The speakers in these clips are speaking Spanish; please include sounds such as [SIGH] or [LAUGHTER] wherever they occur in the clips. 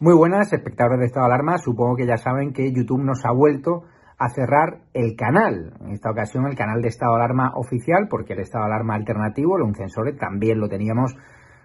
Muy buenas, espectadores de estado de alarma. Supongo que ya saben que YouTube nos ha vuelto a cerrar el canal. En esta ocasión el canal de estado de alarma oficial, porque el estado de alarma alternativo, el Uncensore, también lo teníamos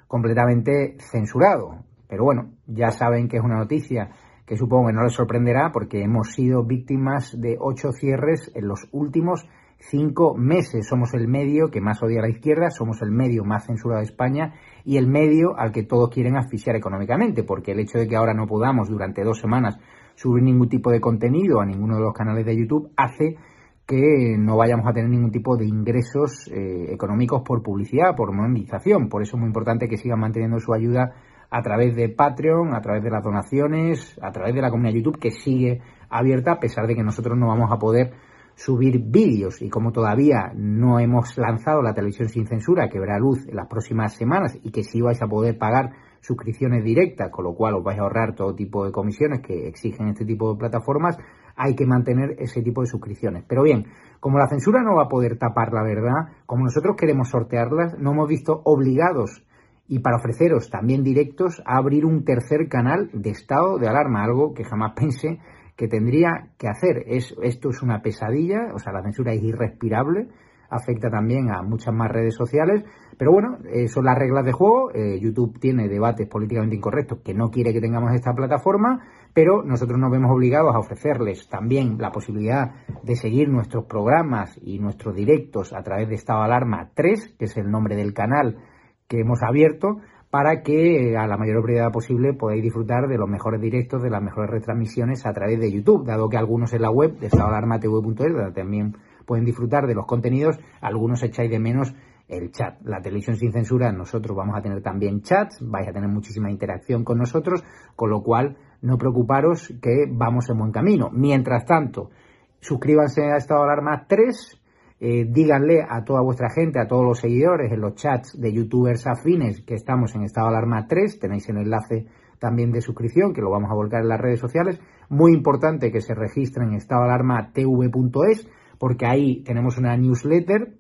completamente censurado. Pero bueno, ya saben que es una noticia que supongo que no les sorprenderá porque hemos sido víctimas de ocho cierres en los últimos cinco meses. Somos el medio que más odia a la izquierda, somos el medio más censurado de España y el medio al que todos quieren asfixiar económicamente, porque el hecho de que ahora no podamos durante dos semanas subir ningún tipo de contenido a ninguno de los canales de YouTube hace que no vayamos a tener ningún tipo de ingresos eh, económicos por publicidad, por monetización. Por eso es muy importante que sigan manteniendo su ayuda a través de Patreon, a través de las donaciones, a través de la comunidad YouTube que sigue abierta a pesar de que nosotros no vamos a poder subir vídeos y como todavía no hemos lanzado la televisión sin censura que verá luz en las próximas semanas y que sí vais a poder pagar suscripciones directas, con lo cual os vais a ahorrar todo tipo de comisiones que exigen este tipo de plataformas, hay que mantener ese tipo de suscripciones. Pero bien, como la censura no va a poder tapar la verdad, como nosotros queremos sortearlas, no hemos visto obligados y para ofreceros también directos a abrir un tercer canal de estado de alarma, algo que jamás pensé que tendría que hacer. Es, esto es una pesadilla, o sea, la censura es irrespirable, afecta también a muchas más redes sociales, pero bueno, eh, son las reglas de juego. Eh, YouTube tiene debates políticamente incorrectos que no quiere que tengamos esta plataforma, pero nosotros nos vemos obligados a ofrecerles también la posibilidad de seguir nuestros programas y nuestros directos a través de Estado Alarma 3, que es el nombre del canal que hemos abierto, para que eh, a la mayor brevedad posible podáis disfrutar de los mejores directos, de las mejores retransmisiones a través de YouTube, dado que algunos en la web de estadoalarmatv.es, también pueden disfrutar de los contenidos, algunos echáis de menos el chat. La televisión sin censura, nosotros vamos a tener también chats, vais a tener muchísima interacción con nosotros, con lo cual no preocuparos que vamos en buen camino. Mientras tanto, suscríbanse a Estado Alarma 3 eh, díganle a toda vuestra gente, a todos los seguidores en los chats de youtubers afines que estamos en estado de alarma 3, tenéis el enlace también de suscripción que lo vamos a volcar en las redes sociales. Muy importante que se registren en estado de alarma tv.es porque ahí tenemos una newsletter,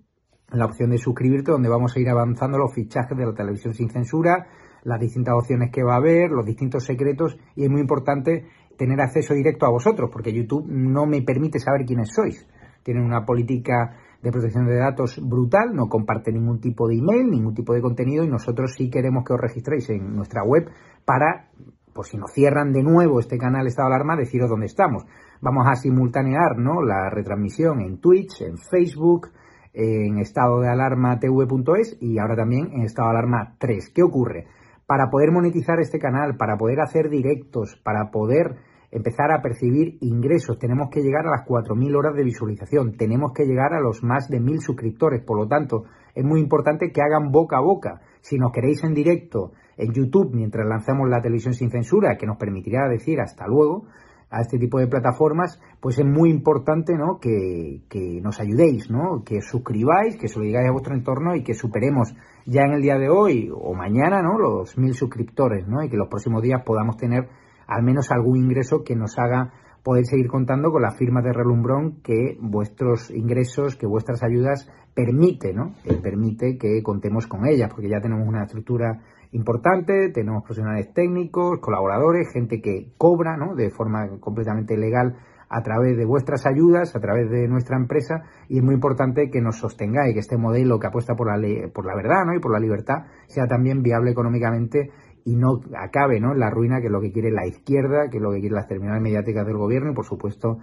la opción de suscribirte donde vamos a ir avanzando los fichajes de la televisión sin censura, las distintas opciones que va a haber, los distintos secretos y es muy importante tener acceso directo a vosotros porque YouTube no me permite saber quiénes sois. Tienen una política de protección de datos brutal, no comparte ningún tipo de email, ningún tipo de contenido y nosotros sí queremos que os registréis en nuestra web para, por si nos cierran de nuevo este canal Estado de Alarma, deciros dónde estamos. Vamos a simultanear ¿no? la retransmisión en Twitch, en Facebook, en estado de alarma tv.es y ahora también en estado de alarma 3. ¿Qué ocurre? Para poder monetizar este canal, para poder hacer directos, para poder empezar a percibir ingresos. Tenemos que llegar a las 4.000 horas de visualización. Tenemos que llegar a los más de 1.000 suscriptores. Por lo tanto, es muy importante que hagan boca a boca. Si nos queréis en directo en YouTube mientras lanzamos la televisión sin censura, que nos permitirá decir hasta luego a este tipo de plataformas, pues es muy importante ¿no? que, que nos ayudéis, ¿no? que suscribáis, que se lo digáis a vuestro entorno y que superemos ya en el día de hoy o mañana ¿no? los mil suscriptores ¿no? y que los próximos días podamos tener al menos algún ingreso que nos haga poder seguir contando con la firma de relumbrón que vuestros ingresos, que vuestras ayudas permite, ¿no? permite que contemos con ellas, porque ya tenemos una estructura importante, tenemos profesionales técnicos, colaboradores, gente que cobra, ¿no? De forma completamente legal a través de vuestras ayudas, a través de nuestra empresa, y es muy importante que nos sostengáis, que este modelo que apuesta por la, ley, por la verdad ¿no? y por la libertad sea también viable económicamente y no acabe ¿no? la ruina que es lo que quiere la izquierda, que es lo que quiere las terminales mediáticas del gobierno y por supuesto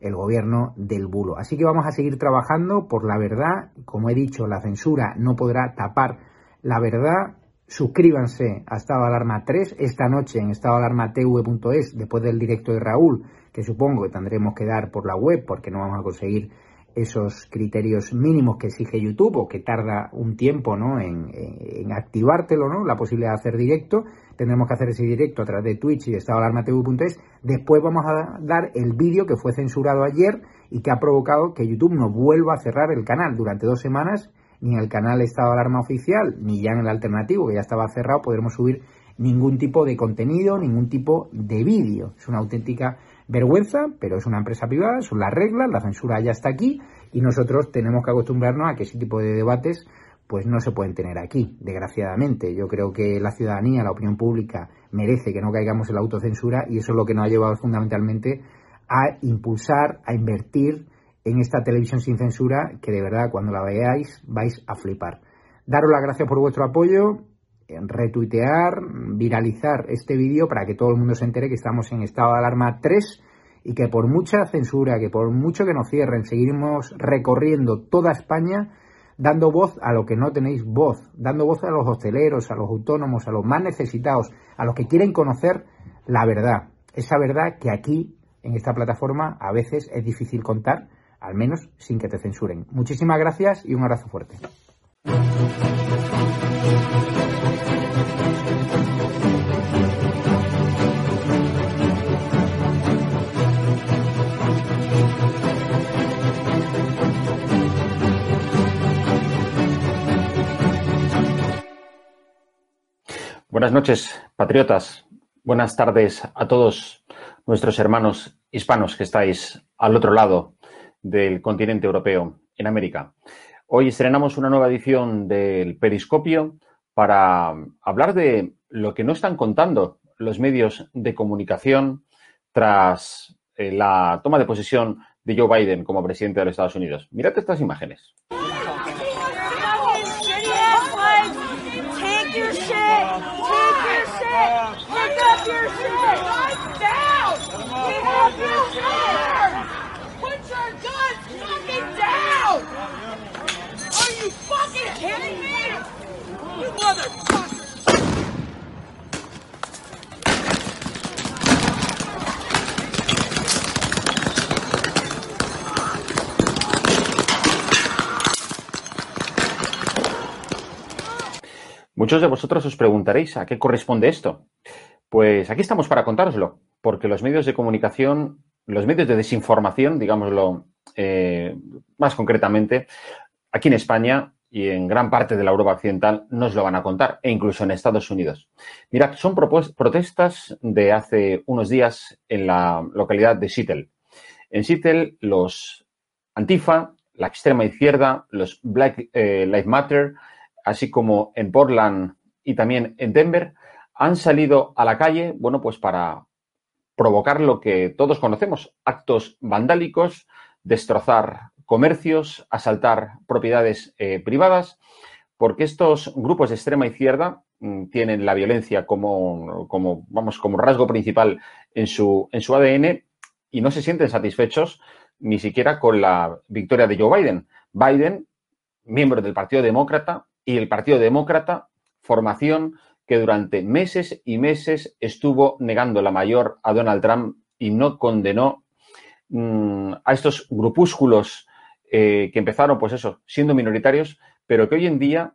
el gobierno del bulo. Así que vamos a seguir trabajando por la verdad. Como he dicho, la censura no podrá tapar la verdad. Suscríbanse a Estado Alarma 3 esta noche en estadoalarmatv.es después del directo de Raúl, que supongo que tendremos que dar por la web porque no vamos a conseguir esos criterios mínimos que exige YouTube o que tarda un tiempo ¿no? en, en, activártelo, ¿no? la posibilidad de hacer directo. Tendremos que hacer ese directo a través de Twitch y de estadoalarmatv.es. Después vamos a dar el vídeo que fue censurado ayer y que ha provocado que YouTube no vuelva a cerrar el canal durante dos semanas, ni en el canal Estado Alarma Oficial, ni ya en el alternativo, que ya estaba cerrado, podremos subir ningún tipo de contenido, ningún tipo de vídeo. Es una auténtica vergüenza, pero es una empresa privada, son las reglas, la censura ya está aquí y nosotros tenemos que acostumbrarnos a que ese tipo de debates pues no se pueden tener aquí, desgraciadamente. Yo creo que la ciudadanía, la opinión pública, merece que no caigamos en la autocensura y eso es lo que nos ha llevado fundamentalmente a impulsar, a invertir en esta televisión sin censura que de verdad cuando la veáis vais a flipar. Daros las gracias por vuestro apoyo, retuitear, viralizar este vídeo para que todo el mundo se entere que estamos en estado de alarma 3 y que por mucha censura, que por mucho que nos cierren, seguiremos recorriendo toda España dando voz a lo que no tenéis voz, dando voz a los hosteleros, a los autónomos, a los más necesitados, a los que quieren conocer la verdad. Esa verdad que aquí, en esta plataforma, a veces es difícil contar, al menos sin que te censuren. Muchísimas gracias y un abrazo fuerte. Buenas noches, patriotas. Buenas tardes a todos nuestros hermanos hispanos que estáis al otro lado del continente europeo, en América. Hoy estrenamos una nueva edición del Periscopio para hablar de lo que no están contando los medios de comunicación tras eh, la toma de posesión de Joe Biden como presidente de los Estados Unidos. Mirad estas imágenes. Muchos de vosotros os preguntaréis a qué corresponde esto. Pues aquí estamos para contároslo, porque los medios de comunicación, los medios de desinformación, digámoslo eh, más concretamente, aquí en España y en gran parte de la Europa occidental nos lo van a contar, e incluso en Estados Unidos. Mirad, son protestas de hace unos días en la localidad de Seattle. En Seattle, los Antifa, la extrema izquierda, los Black eh, Lives Matter, así como en Portland y también en Denver, han salido a la calle, bueno, pues para provocar lo que todos conocemos, actos vandálicos, destrozar comercios, asaltar propiedades eh, privadas, porque estos grupos de extrema izquierda mm, tienen la violencia como, como, vamos, como rasgo principal en su, en su ADN y no se sienten satisfechos ni siquiera con la victoria de Joe Biden. Biden, miembro del Partido Demócrata, y el Partido Demócrata, formación que durante meses y meses estuvo negando la mayor a Donald Trump y no condenó mm, a estos grupúsculos eh, que empezaron, pues eso, siendo minoritarios, pero que hoy en día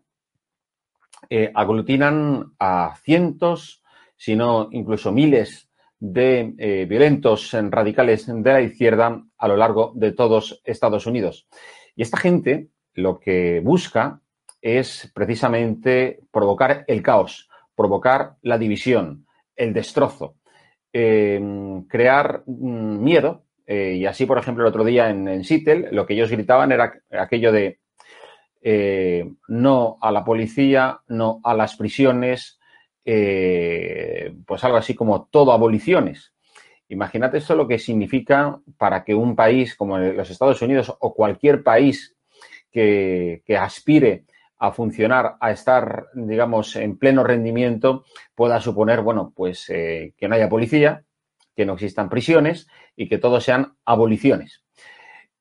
eh, aglutinan a cientos, si no incluso miles de eh, violentos radicales de la izquierda a lo largo de todos Estados Unidos. Y esta gente lo que busca es precisamente provocar el caos, provocar la división, el destrozo, em, crear mm, miedo. Eh, y así, por ejemplo, el otro día en, en Seattle, lo que ellos gritaban era aquello de eh, no a la policía, no a las prisiones, eh, pues algo así como todo aboliciones. Imagínate eso lo que significa para que un país como los Estados Unidos o cualquier país que aspire a funcionar, a estar, digamos, en pleno rendimiento, pueda suponer, bueno, pues eh, que no haya policía, que no existan prisiones y que todo sean aboliciones.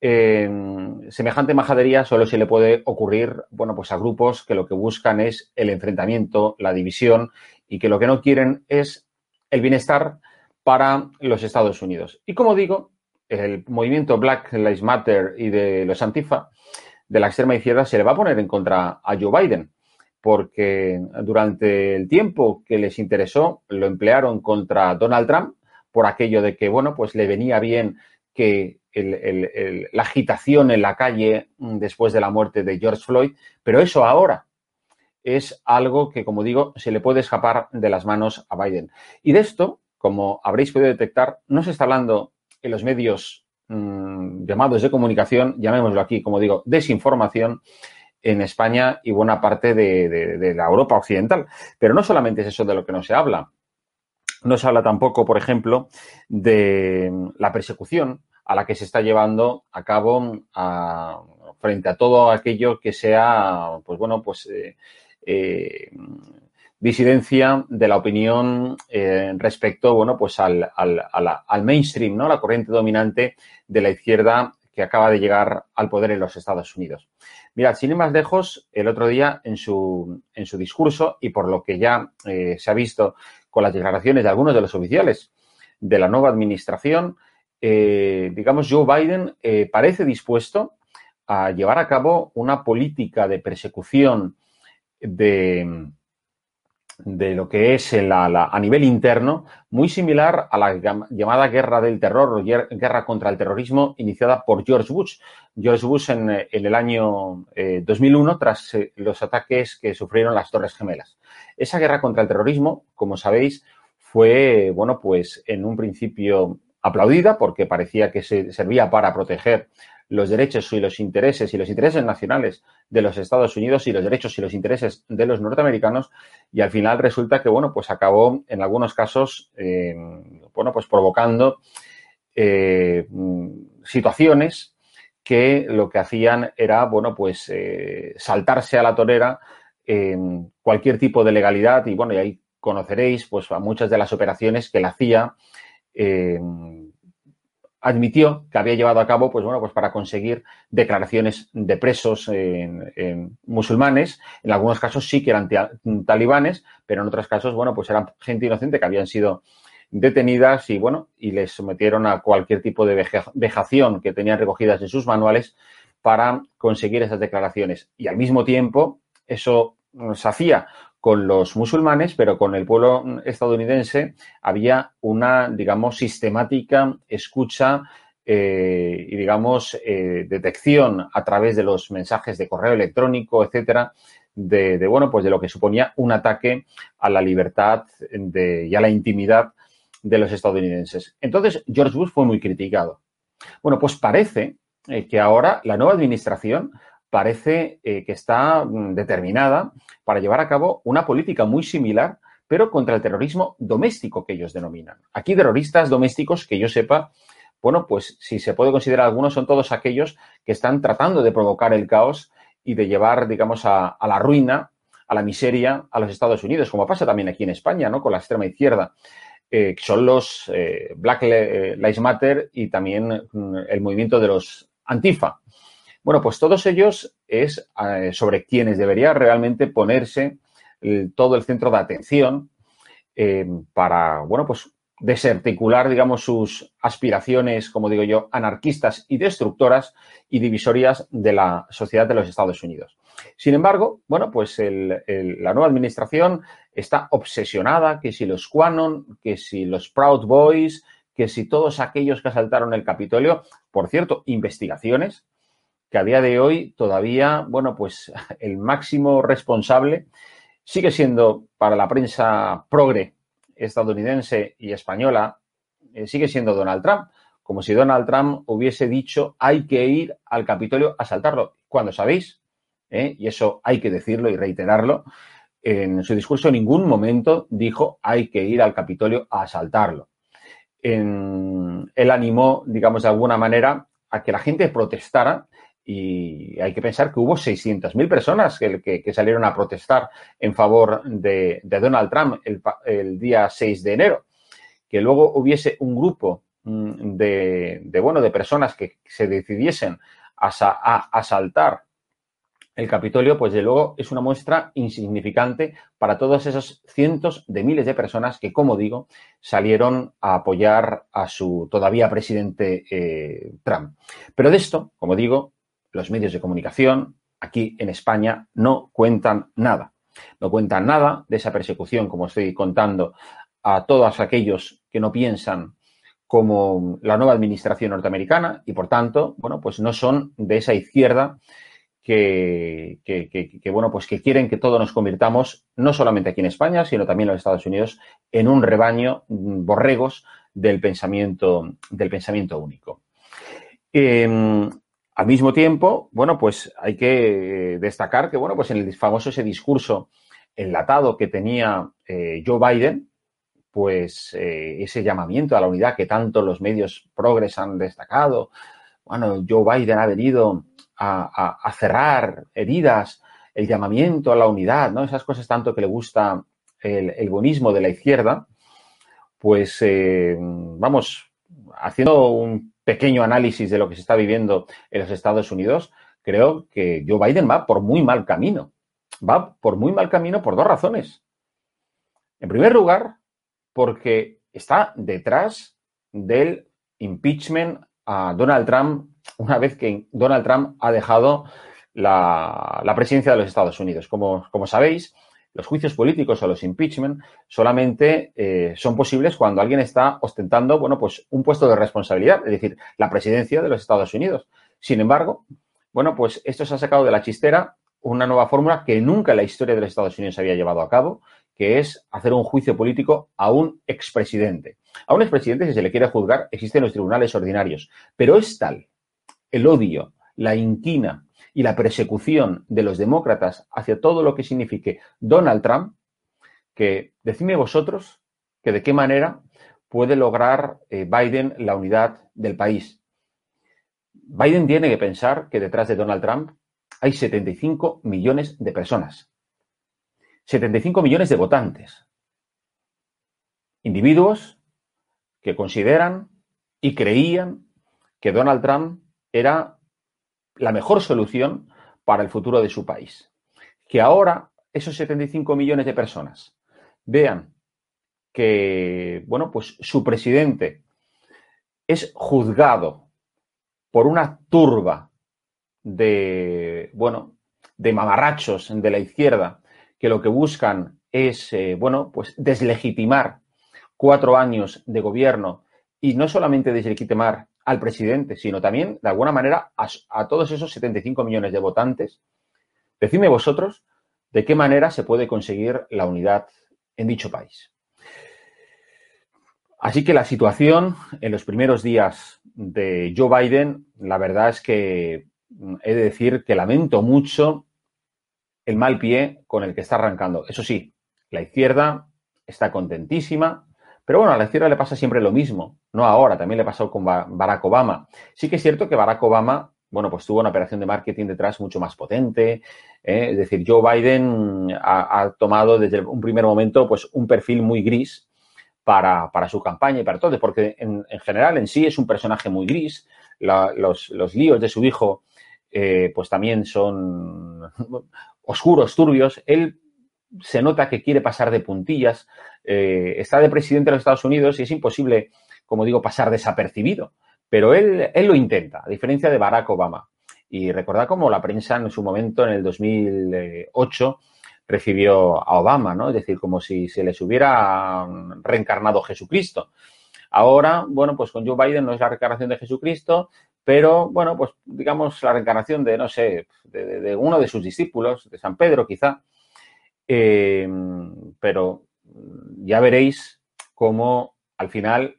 semejante majadería solo se le puede ocurrir, bueno, pues a grupos que lo que buscan es el enfrentamiento, la división y que lo que no quieren es el bienestar para los Estados Unidos. Y como digo, el movimiento Black Lives Matter y de los Antifa de la extrema izquierda se le va a poner en contra a Joe Biden, porque durante el tiempo que les interesó lo emplearon contra Donald Trump por aquello de que, bueno, pues le venía bien que la agitación en la calle después de la muerte de George Floyd, pero eso ahora es algo que, como digo, se le puede escapar de las manos a Biden. Y de esto, como habréis podido detectar, no se está hablando en los medios Mm, llamados de comunicación, llamémoslo aquí, como digo, desinformación, en España y buena parte de, la Europa occidental. Pero no solamente es eso de lo que no se habla. No se habla tampoco, por ejemplo, de la persecución a la que se está llevando a cabo frente a todo aquello que sea, pues bueno, pues eh, eh, disidencia de la opinión eh, respecto, bueno, pues al, al, mainstream, ¿no? La corriente dominante de la izquierda que acaba de llegar al poder en los Estados Unidos. Mirad, sin ir más lejos, el otro día en su, en su discurso y por lo que ya eh, se ha visto con las declaraciones de algunos de los oficiales de la nueva administración, eh, digamos, Joe Biden parece dispuesto a llevar a cabo una política de persecución de, de lo que es a nivel interno, muy similar a la llamada guerra del terror o guerra contra el terrorismo iniciada por George Bush. George Bush en, el año 2001 eh, tras eh, los ataques que sufrieron las Torres Gemelas. Esa guerra contra el terrorismo, como sabéis, fue, bueno, pues en un principio aplaudida porque parecía que se servía para proteger los derechos y los intereses y los intereses nacionales de los Estados Unidos y los derechos y los intereses de los norteamericanos. Y al final resulta que, bueno, pues acabó en algunos casos, eh, bueno, pues provocando eh, situaciones que lo que hacían era, bueno, pues eh, saltarse a la torera en cualquier tipo de legalidad. Y, bueno, ahí conoceréis, pues, a muchas de las operaciones que la hacía admitió que había llevado a cabo, pues bueno, pues para conseguir declaraciones de presos musulmanes. En algunos casos sí que eran talibanes, pero en otros casos, bueno, pues eran gente inocente que habían sido detenidas y bueno, y les sometieron a cualquier tipo de vejación que tenían recogidas en sus manuales para conseguir esas declaraciones. Y al mismo tiempo, eso se hacía con los musulmanes, pero con el pueblo estadounidense había una, digamos, sistemática escucha eh, y, digamos, eh, detección a través de los mensajes de correo electrónico, etcétera, de, bueno, pues de lo que suponía un ataque a la libertad de, y a la intimidad de los estadounidenses. Entonces, George Bush fue muy criticado. Bueno, pues parece eh, que ahora la nueva administración parece que está mm, determinada para llevar a cabo una política muy similar, pero contra el terrorismo doméstico que ellos denominan. Aquí terroristas domésticos, que yo sepa, bueno, pues si se puede considerar algunos, son todos aquellos que están tratando de provocar el caos y de llevar, digamos, a, la ruina, a la miseria a los Estados Unidos, como pasa también aquí en España, ¿no? Con la extrema izquierda. Eh, que son los eh, Black Lives Matter y también mm, el movimiento de los Antifa. Bueno, pues todos ellos es eh, sobre quienes debería realmente ponerse todo el centro de atención eh, para, bueno, pues desarticular, digamos, sus aspiraciones, como digo yo, anarquistas y destructoras y divisorias de la sociedad de los Estados Unidos. Sin embargo, bueno, pues la nueva administración está obsesionada que si los Quanon, que si los Proud Boys, que si todos aquellos que asaltaron el Capitolio, por cierto, investigaciones que a día de hoy todavía, bueno, pues [LAUGHS] el máximo responsable sigue siendo para la prensa progre estadounidense y española, eh, sigue siendo Donald Trump. Como si Donald Trump hubiese dicho hay que ir al Capitolio a asaltarlo. Cuando sabéis, ¿eh? y eso hay que decirlo y reiterarlo, en su discurso en ningún momento dijo hay que ir al Capitolio a asaltarlo. él animó, digamos, de alguna manera a que la gente protestara y hay que pensar que hubo 600.000 personas que, salieron a protestar en favor de, Donald Trump el, día 6 de enero. Que luego hubiese un grupo mm, de, bueno, de personas que se decidiesen a, a, asaltar el Capitolio, pues de luego es una muestra insignificante para todos esos cientos de miles de personas que, como digo, salieron a apoyar a su todavía presidente eh, Trump. Pero de esto, como digo, los medios de comunicación aquí en España no cuentan nada. No cuentan nada de esa persecución, como estoy contando, a todos aquellos que no piensan como la nueva administración norteamericana y, por tanto, bueno, pues no son de esa izquierda que, bueno, pues que quieren que todos nos convirtamos, no solamente aquí en España, sino también en los Estados Unidos, en un rebaño mm, borregos del pensamiento, del pensamiento único. Em, Al mismo tiempo, bueno, pues hay que destacar que, bueno, pues en el famoso ese discurso enlatado que tenía eh, Joe Biden, pues eh, ese llamamiento a la unidad que tanto los medios progres han destacado. Bueno, Joe Biden ha venido a, cerrar heridas, el llamamiento a la unidad, ¿no? Esas cosas tanto que le gusta el, el bonismo de la izquierda, pues eh, vamos, haciendo un pequeño análisis de lo que se está viviendo en los Estados Unidos, creo que Joe Biden va por muy mal camino. Va por muy mal camino por dos razones. En primer lugar, porque está detrás del impeachment a Donald Trump una vez que Donald Trump ha dejado la, presidencia de los Estados Unidos. Como, como, sabéis, los juicios políticos o los impeachment solamente eh, son posibles cuando alguien está ostentando, bueno, pues un puesto de responsabilidad, es decir, la presidencia de los Estados Unidos. Sin embargo, bueno, pues esto se ha sacado de la chistera una nueva fórmula que nunca en la historia de los Estados Unidos se había llevado a cabo, que es hacer un juicio político a un expresidente. A un expresidente, si se le quiere juzgar, existen los tribunales ordinarios, pero es tal el odio, la inquina y la persecución de los demócratas hacia todo lo que signifique Donald Trump, que decidme vosotros que de qué manera puede lograr eh, Biden la unidad del país. Biden tiene que pensar que detrás de Donald Trump hay 75 millones de personas, 75 millones de votantes, individuos que consideran y creían que Donald Trump era la mejor solución para el futuro de su país. Que ahora esos 75 millones de personas vean que, bueno, pues su presidente es juzgado por una turba de, bueno, de mamarrachos de la izquierda que lo que buscan es, eh, bueno, pues deslegitimar cuatro años de gobierno y no solamente deslegitimar al presidente, sino también, de alguna manera, a, todos esos 75 millones de votantes. Decidme vosotros de qué manera se puede conseguir la unidad en dicho país. Así que la situación en los primeros días de Joe Biden, la verdad es que mm, he de decir que lamento mucho el mal pie con el que está arrancando. Eso sí, la izquierda está contentísima, pero bueno, a la izquierda le pasa siempre lo mismo, no ahora, también le pasó con Barack Obama. Sí que es cierto que Barack Obama, bueno, pues tuvo una operación de marketing detrás mucho más potente, ¿eh? es decir, Joe Biden ha, tomado desde un primer momento pues un perfil muy gris para, su campaña y para todo, porque en, general en sí es un personaje muy gris, los, líos de su hijo eh, pues también son [LAUGHS] oscuros, turbios, él se nota que quiere pasar de puntillas, eh, está de presidente de los Estados Unidos y es imposible, como digo, pasar desapercibido. Pero él, él lo intenta, a diferencia de Barack Obama. Y recordad cómo la prensa en su momento, en el 2008, recibió a Obama, ¿no? Es decir, como si se les hubiera reencarnado Jesucristo. Ahora, bueno, pues con Joe Biden no es la reencarnación de Jesucristo, pero, bueno, pues digamos la reencarnación de, no sé, de, uno de sus discípulos, de San Pedro quizá. Eh, pero ya veréis cómo al final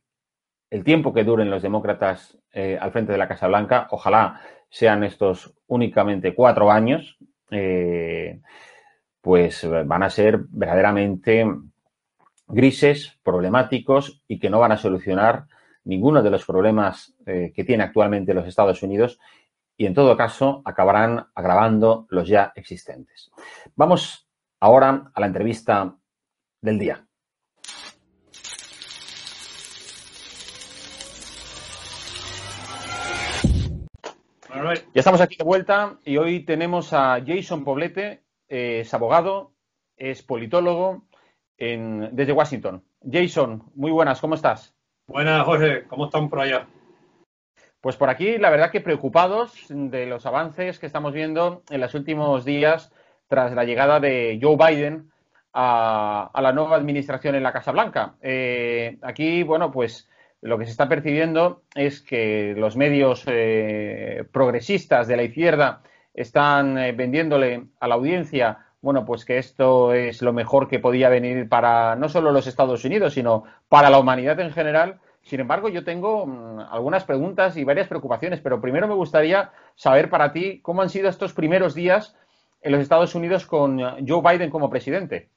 el tiempo que duren los demócratas eh, al frente de la Casa Blanca, ojalá sean estos únicamente cuatro años, eh, pues van a ser verdaderamente grises, problemáticos y que no van a solucionar ninguno de los problemas eh, que tiene actualmente los Estados Unidos y en todo caso acabarán agravando los ya existentes. Vamos ahora a la entrevista del día. Ya estamos aquí de vuelta y hoy tenemos a Jason Poblete, es abogado, es politólogo desde Washington. Jason, muy buenas, ¿cómo estás? Buenas, Jorge, ¿cómo están por allá? Pues por aquí, la verdad que preocupados de los avances que estamos viendo en los últimos días tras la llegada de Joe Biden a, la nueva administración en la Casa Blanca. Eh, aquí, bueno, pues lo que se está percibiendo es que los medios eh, progresistas de la izquierda están eh, vendiéndole a la audiencia, bueno, pues que esto es lo mejor que podía venir para no solo los Estados Unidos, sino para la humanidad en general, Sin embargo, yo tengo mm, algunas preguntas y varias preocupaciones, pero primero me gustaría saber para ti cómo han sido estos primeros días en los Estados Unidos con Joe Biden como presidente.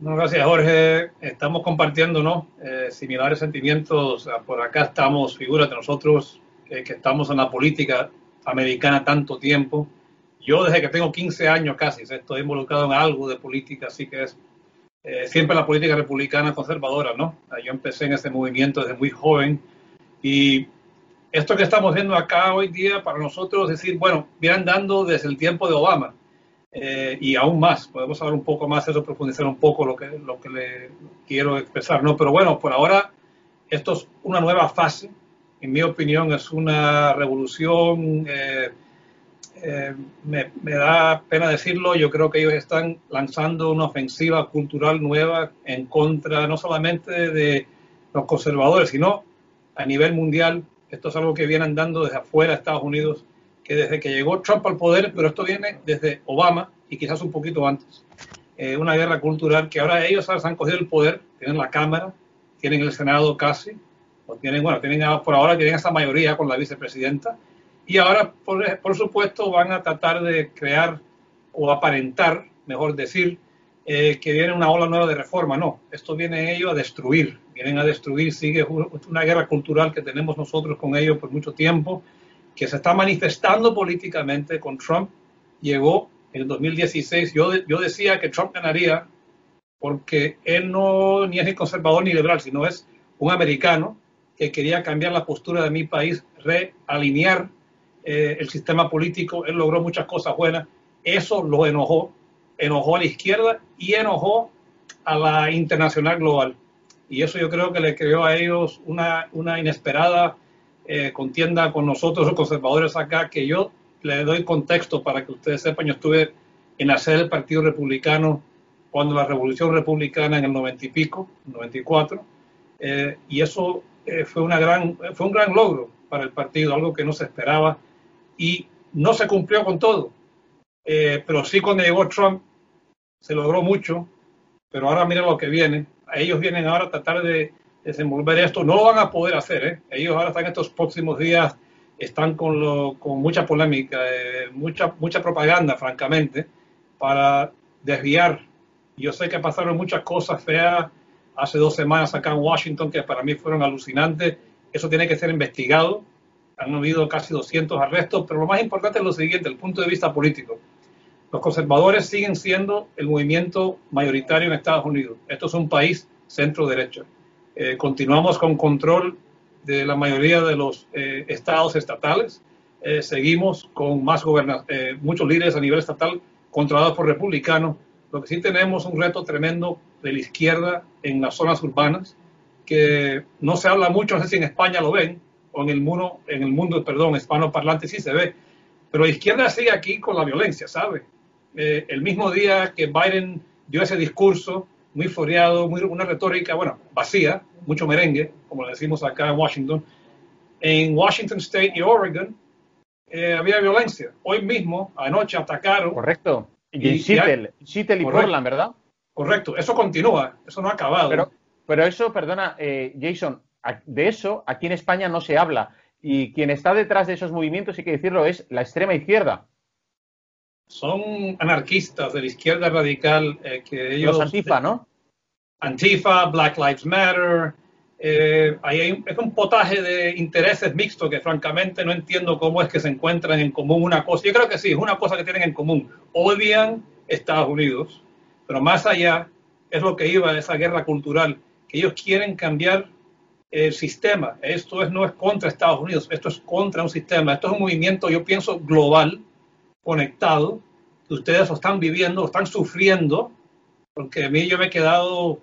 No, gracias, Jorge. Estamos compartiendo ¿no? Eh, similares sentimientos. Por acá estamos, figuras de nosotros que estamos en la política americana tanto tiempo. Yo desde que tengo 15 años casi estoy involucrado en algo de política, así que es eh, siempre la política republicana conservadora, ¿no? Yo empecé en ese movimiento desde muy joven y esto que estamos viendo acá hoy día para nosotros es decir, bueno, vienen dando desde el tiempo de Obama eh, y aún más. Podemos hablar un poco más eso, profundizar un poco lo que, lo que le quiero expresar, ¿no? Pero bueno, por ahora esto es una nueva fase. En mi opinión es una revolución. Eh, eh, me, da pena decirlo, yo creo que ellos están lanzando una ofensiva cultural nueva en contra no solamente de los conservadores, sino a nivel mundial. Esto es algo que vienen dando desde afuera Estados Unidos que desde que llegó Trump al poder, pero esto viene desde Obama y quizás un poquito antes. Eh, una guerra cultural que ahora ellos han cogido el poder, tienen la Cámara, tienen el Senado casi, o tienen, bueno, tienen, por ahora tienen esa mayoría con la vicepresidenta, y ahora, por, por supuesto, van a tratar de crear o aparentar, mejor decir, eh, que viene una ola nueva de reforma. No, esto viene ellos a destruir, vienen a destruir, sigue una guerra cultural que tenemos nosotros con ellos por mucho tiempo que se está manifestando políticamente con Trump llegó en el 2016. Yo, yo decía que Trump ganaría porque él no ni es ni conservador ni liberal, sino es un americano que quería cambiar la postura de mi país, realinear eh, el sistema político. Él logró muchas cosas buenas. Eso lo enojó, enojó a la izquierda y enojó a la internacional global. Y eso yo creo que le creó a ellos una, una inesperada eh, contienda con nosotros los conservadores acá, que yo le doy contexto para que ustedes sepan, yo estuve en hacer el Partido Republicano cuando la Revolución Republicana en el 90 y pico, 94, eh, y eso eh, fue, una gran, fue un gran logro para el partido, algo que no se esperaba, y no se cumplió con todo, pero sí cuando llegó Trump se logró mucho, pero ahora mira lo que viene, ellos vienen ahora a tratar de desenvolver esto. No lo van a poder hacer. ¿eh? Ellos ahora están estos próximos días, están con, lo, con mucha polémica, eh, mucha, propaganda, francamente, para desviar. Yo sé que pasaron muchas cosas feas hace dos semanas acá en Washington que para mí fueron alucinantes. Eso tiene que ser investigado. Han habido casi 200 arrestos, pero lo más importante es lo siguiente, el punto de vista político. Los conservadores siguen siendo el movimiento mayoritario en Estados Unidos. Esto es un país centro-derecha. Eh, continuamos con control de la mayoría de los eh, estados estatales. Eh, seguimos con más muchos líderes a nivel estatal controlados por republicanos. Lo que sí tenemos un reto tremendo de la izquierda en las zonas urbanas, que no se habla mucho, no sé si en España lo ven, o en el mundo, en el mundo perdón, hispanoparlante sí se ve, pero la izquierda sigue aquí con la violencia, ¿sabe? el mismo día que Biden dio ese discurso, muy floreado, muy, una retórica, bueno, vacía, mucho merengue, como le decimos acá en Washington. En Washington State y Oregon eh, había violencia. Hoy mismo, anoche, atacaron. Correcto. Y, en Seattle, y Portland, ¿verdad? Correcto. Eso continúa, eso no ha acabado. Pero, pero eso, perdona, eh, Jason, de eso aquí en España no se habla. Y quien está detrás de esos movimientos, hay que decirlo, es la extrema izquierda son anarquistas de la izquierda radical eh, que ellos... Los Antifa, ¿no? Antifa, Black Lives Matter. Eh, hay, es un potaje de intereses mixtos que francamente no entiendo cómo es que se encuentran en común una cosa. Yo creo que sí, es una cosa que tienen en común. Odian Estados Unidos, pero más allá es lo que iba a esa guerra cultural, que ellos quieren cambiar el sistema. Esto es, no es contra Estados Unidos, esto es contra un sistema. Esto es un movimiento, yo pienso, global conectado, que ustedes lo están viviendo, lo están sufriendo, porque a mí yo me he quedado,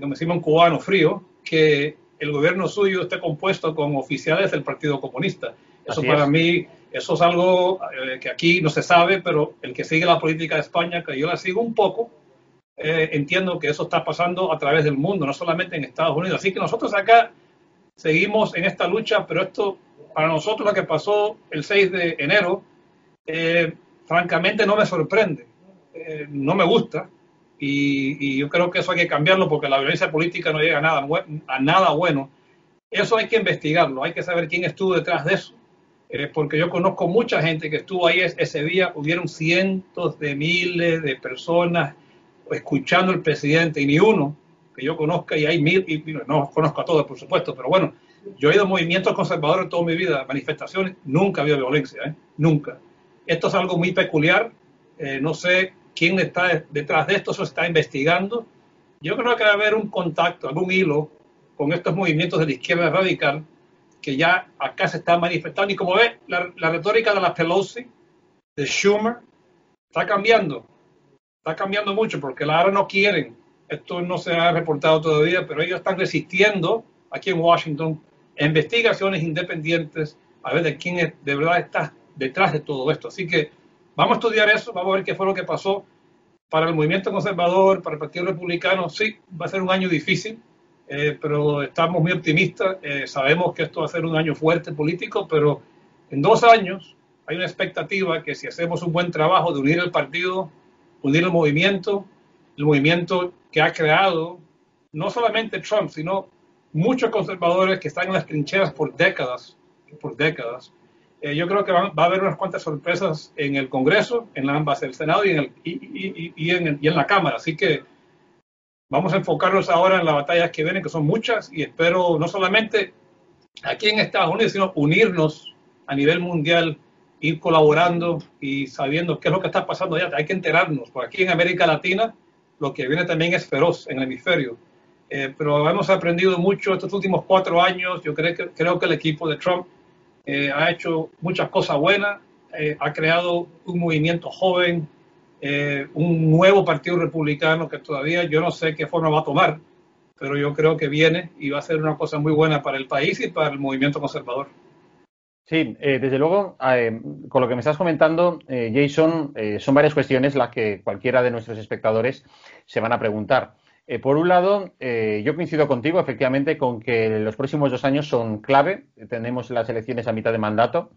como decimos en cubano, frío, que el gobierno suyo esté compuesto con oficiales del Partido Comunista. Eso para mí, eso es algo eh, que aquí no se sabe, pero el que sigue la política de España, que yo la sigo un poco, eh, entiendo que eso está pasando a través del mundo, no solamente en Estados Unidos. Así que nosotros acá seguimos en esta lucha, pero esto, para nosotros lo que pasó el 6 de enero, eh, francamente no me sorprende, eh, no me gusta. Y, yo creo que eso hay que cambiarlo porque la violencia política no llega a nada, a nada bueno. Eso hay que investigarlo, hay que saber quién estuvo detrás de eso. Eh, porque yo conozco mucha gente que estuvo ahí ese día, hubieron cientos de miles de personas escuchando al presidente y ni uno que yo conozca, y hay mil, y no conozco a todos, por supuesto, pero bueno, yo he ido a movimientos conservadores toda mi vida, manifestaciones, nunca ha habido violencia, ¿eh? nunca. Esto es algo muy peculiar, eh, no sé quién está detrás de esto, se está investigando. Yo creo que va a haber un contacto, algún hilo con estos movimientos de la izquierda radical que ya acá se está manifestando. Y como ve, la, la retórica de la Pelosi, de Schumer, está cambiando. Está cambiando mucho porque ahora no quieren. Esto no se ha reportado todavía, pero ellos están resistiendo aquí en Washington investigaciones independientes a ver de quién es, de verdad está detrás de todo esto. Así que vamos a estudiar eso, vamos a ver qué fue lo que pasó para el movimiento conservador, para el Partido Republicano. Sí, va a ser un año difícil, eh, pero estamos muy optimistas. Eh, sabemos que esto va a ser un año fuerte político, pero en dos años hay una expectativa que si hacemos un buen trabajo de unir el partido, unir el movimiento, el movimiento que ha creado no solamente Trump, sino muchos conservadores que están en las trincheras por décadas, por décadas. Eh, yo creo que va a haber unas cuantas sorpresas en el Congreso, en ambas, el Senado y en, y, en, y en la Cámara. Así que vamos a enfocarnos ahora en las batallas que vienen, que son muchas, y espero no solamente aquí en Estados Unidos, sino unirnos a nivel mundial, ir colaborando y sabiendo qué es lo que está pasando allá. Hay que enterarnos, por aquí en América Latina lo que viene también es feroz en el hemisferio. Eh, pero hemos aprendido mucho estos últimos cuatro años. Yo creo que, creo que el equipo de Trump eh, ha hecho muchas cosas buenas, eh, ha creado un movimiento joven, un nuevo partido republicano que todavía yo no sé qué forma va a tomar, pero yo creo que viene y va a ser una cosa muy buena para el país y para el movimiento conservador. Sí, desde luego, con lo que me estás comentando, Jason, son varias cuestiones las que cualquiera de nuestros espectadores se van a preguntar. Eh, por un lado, eh, yo coincido contigo, efectivamente, con que los próximos dos años son clave. Tenemos las elecciones a mitad de mandato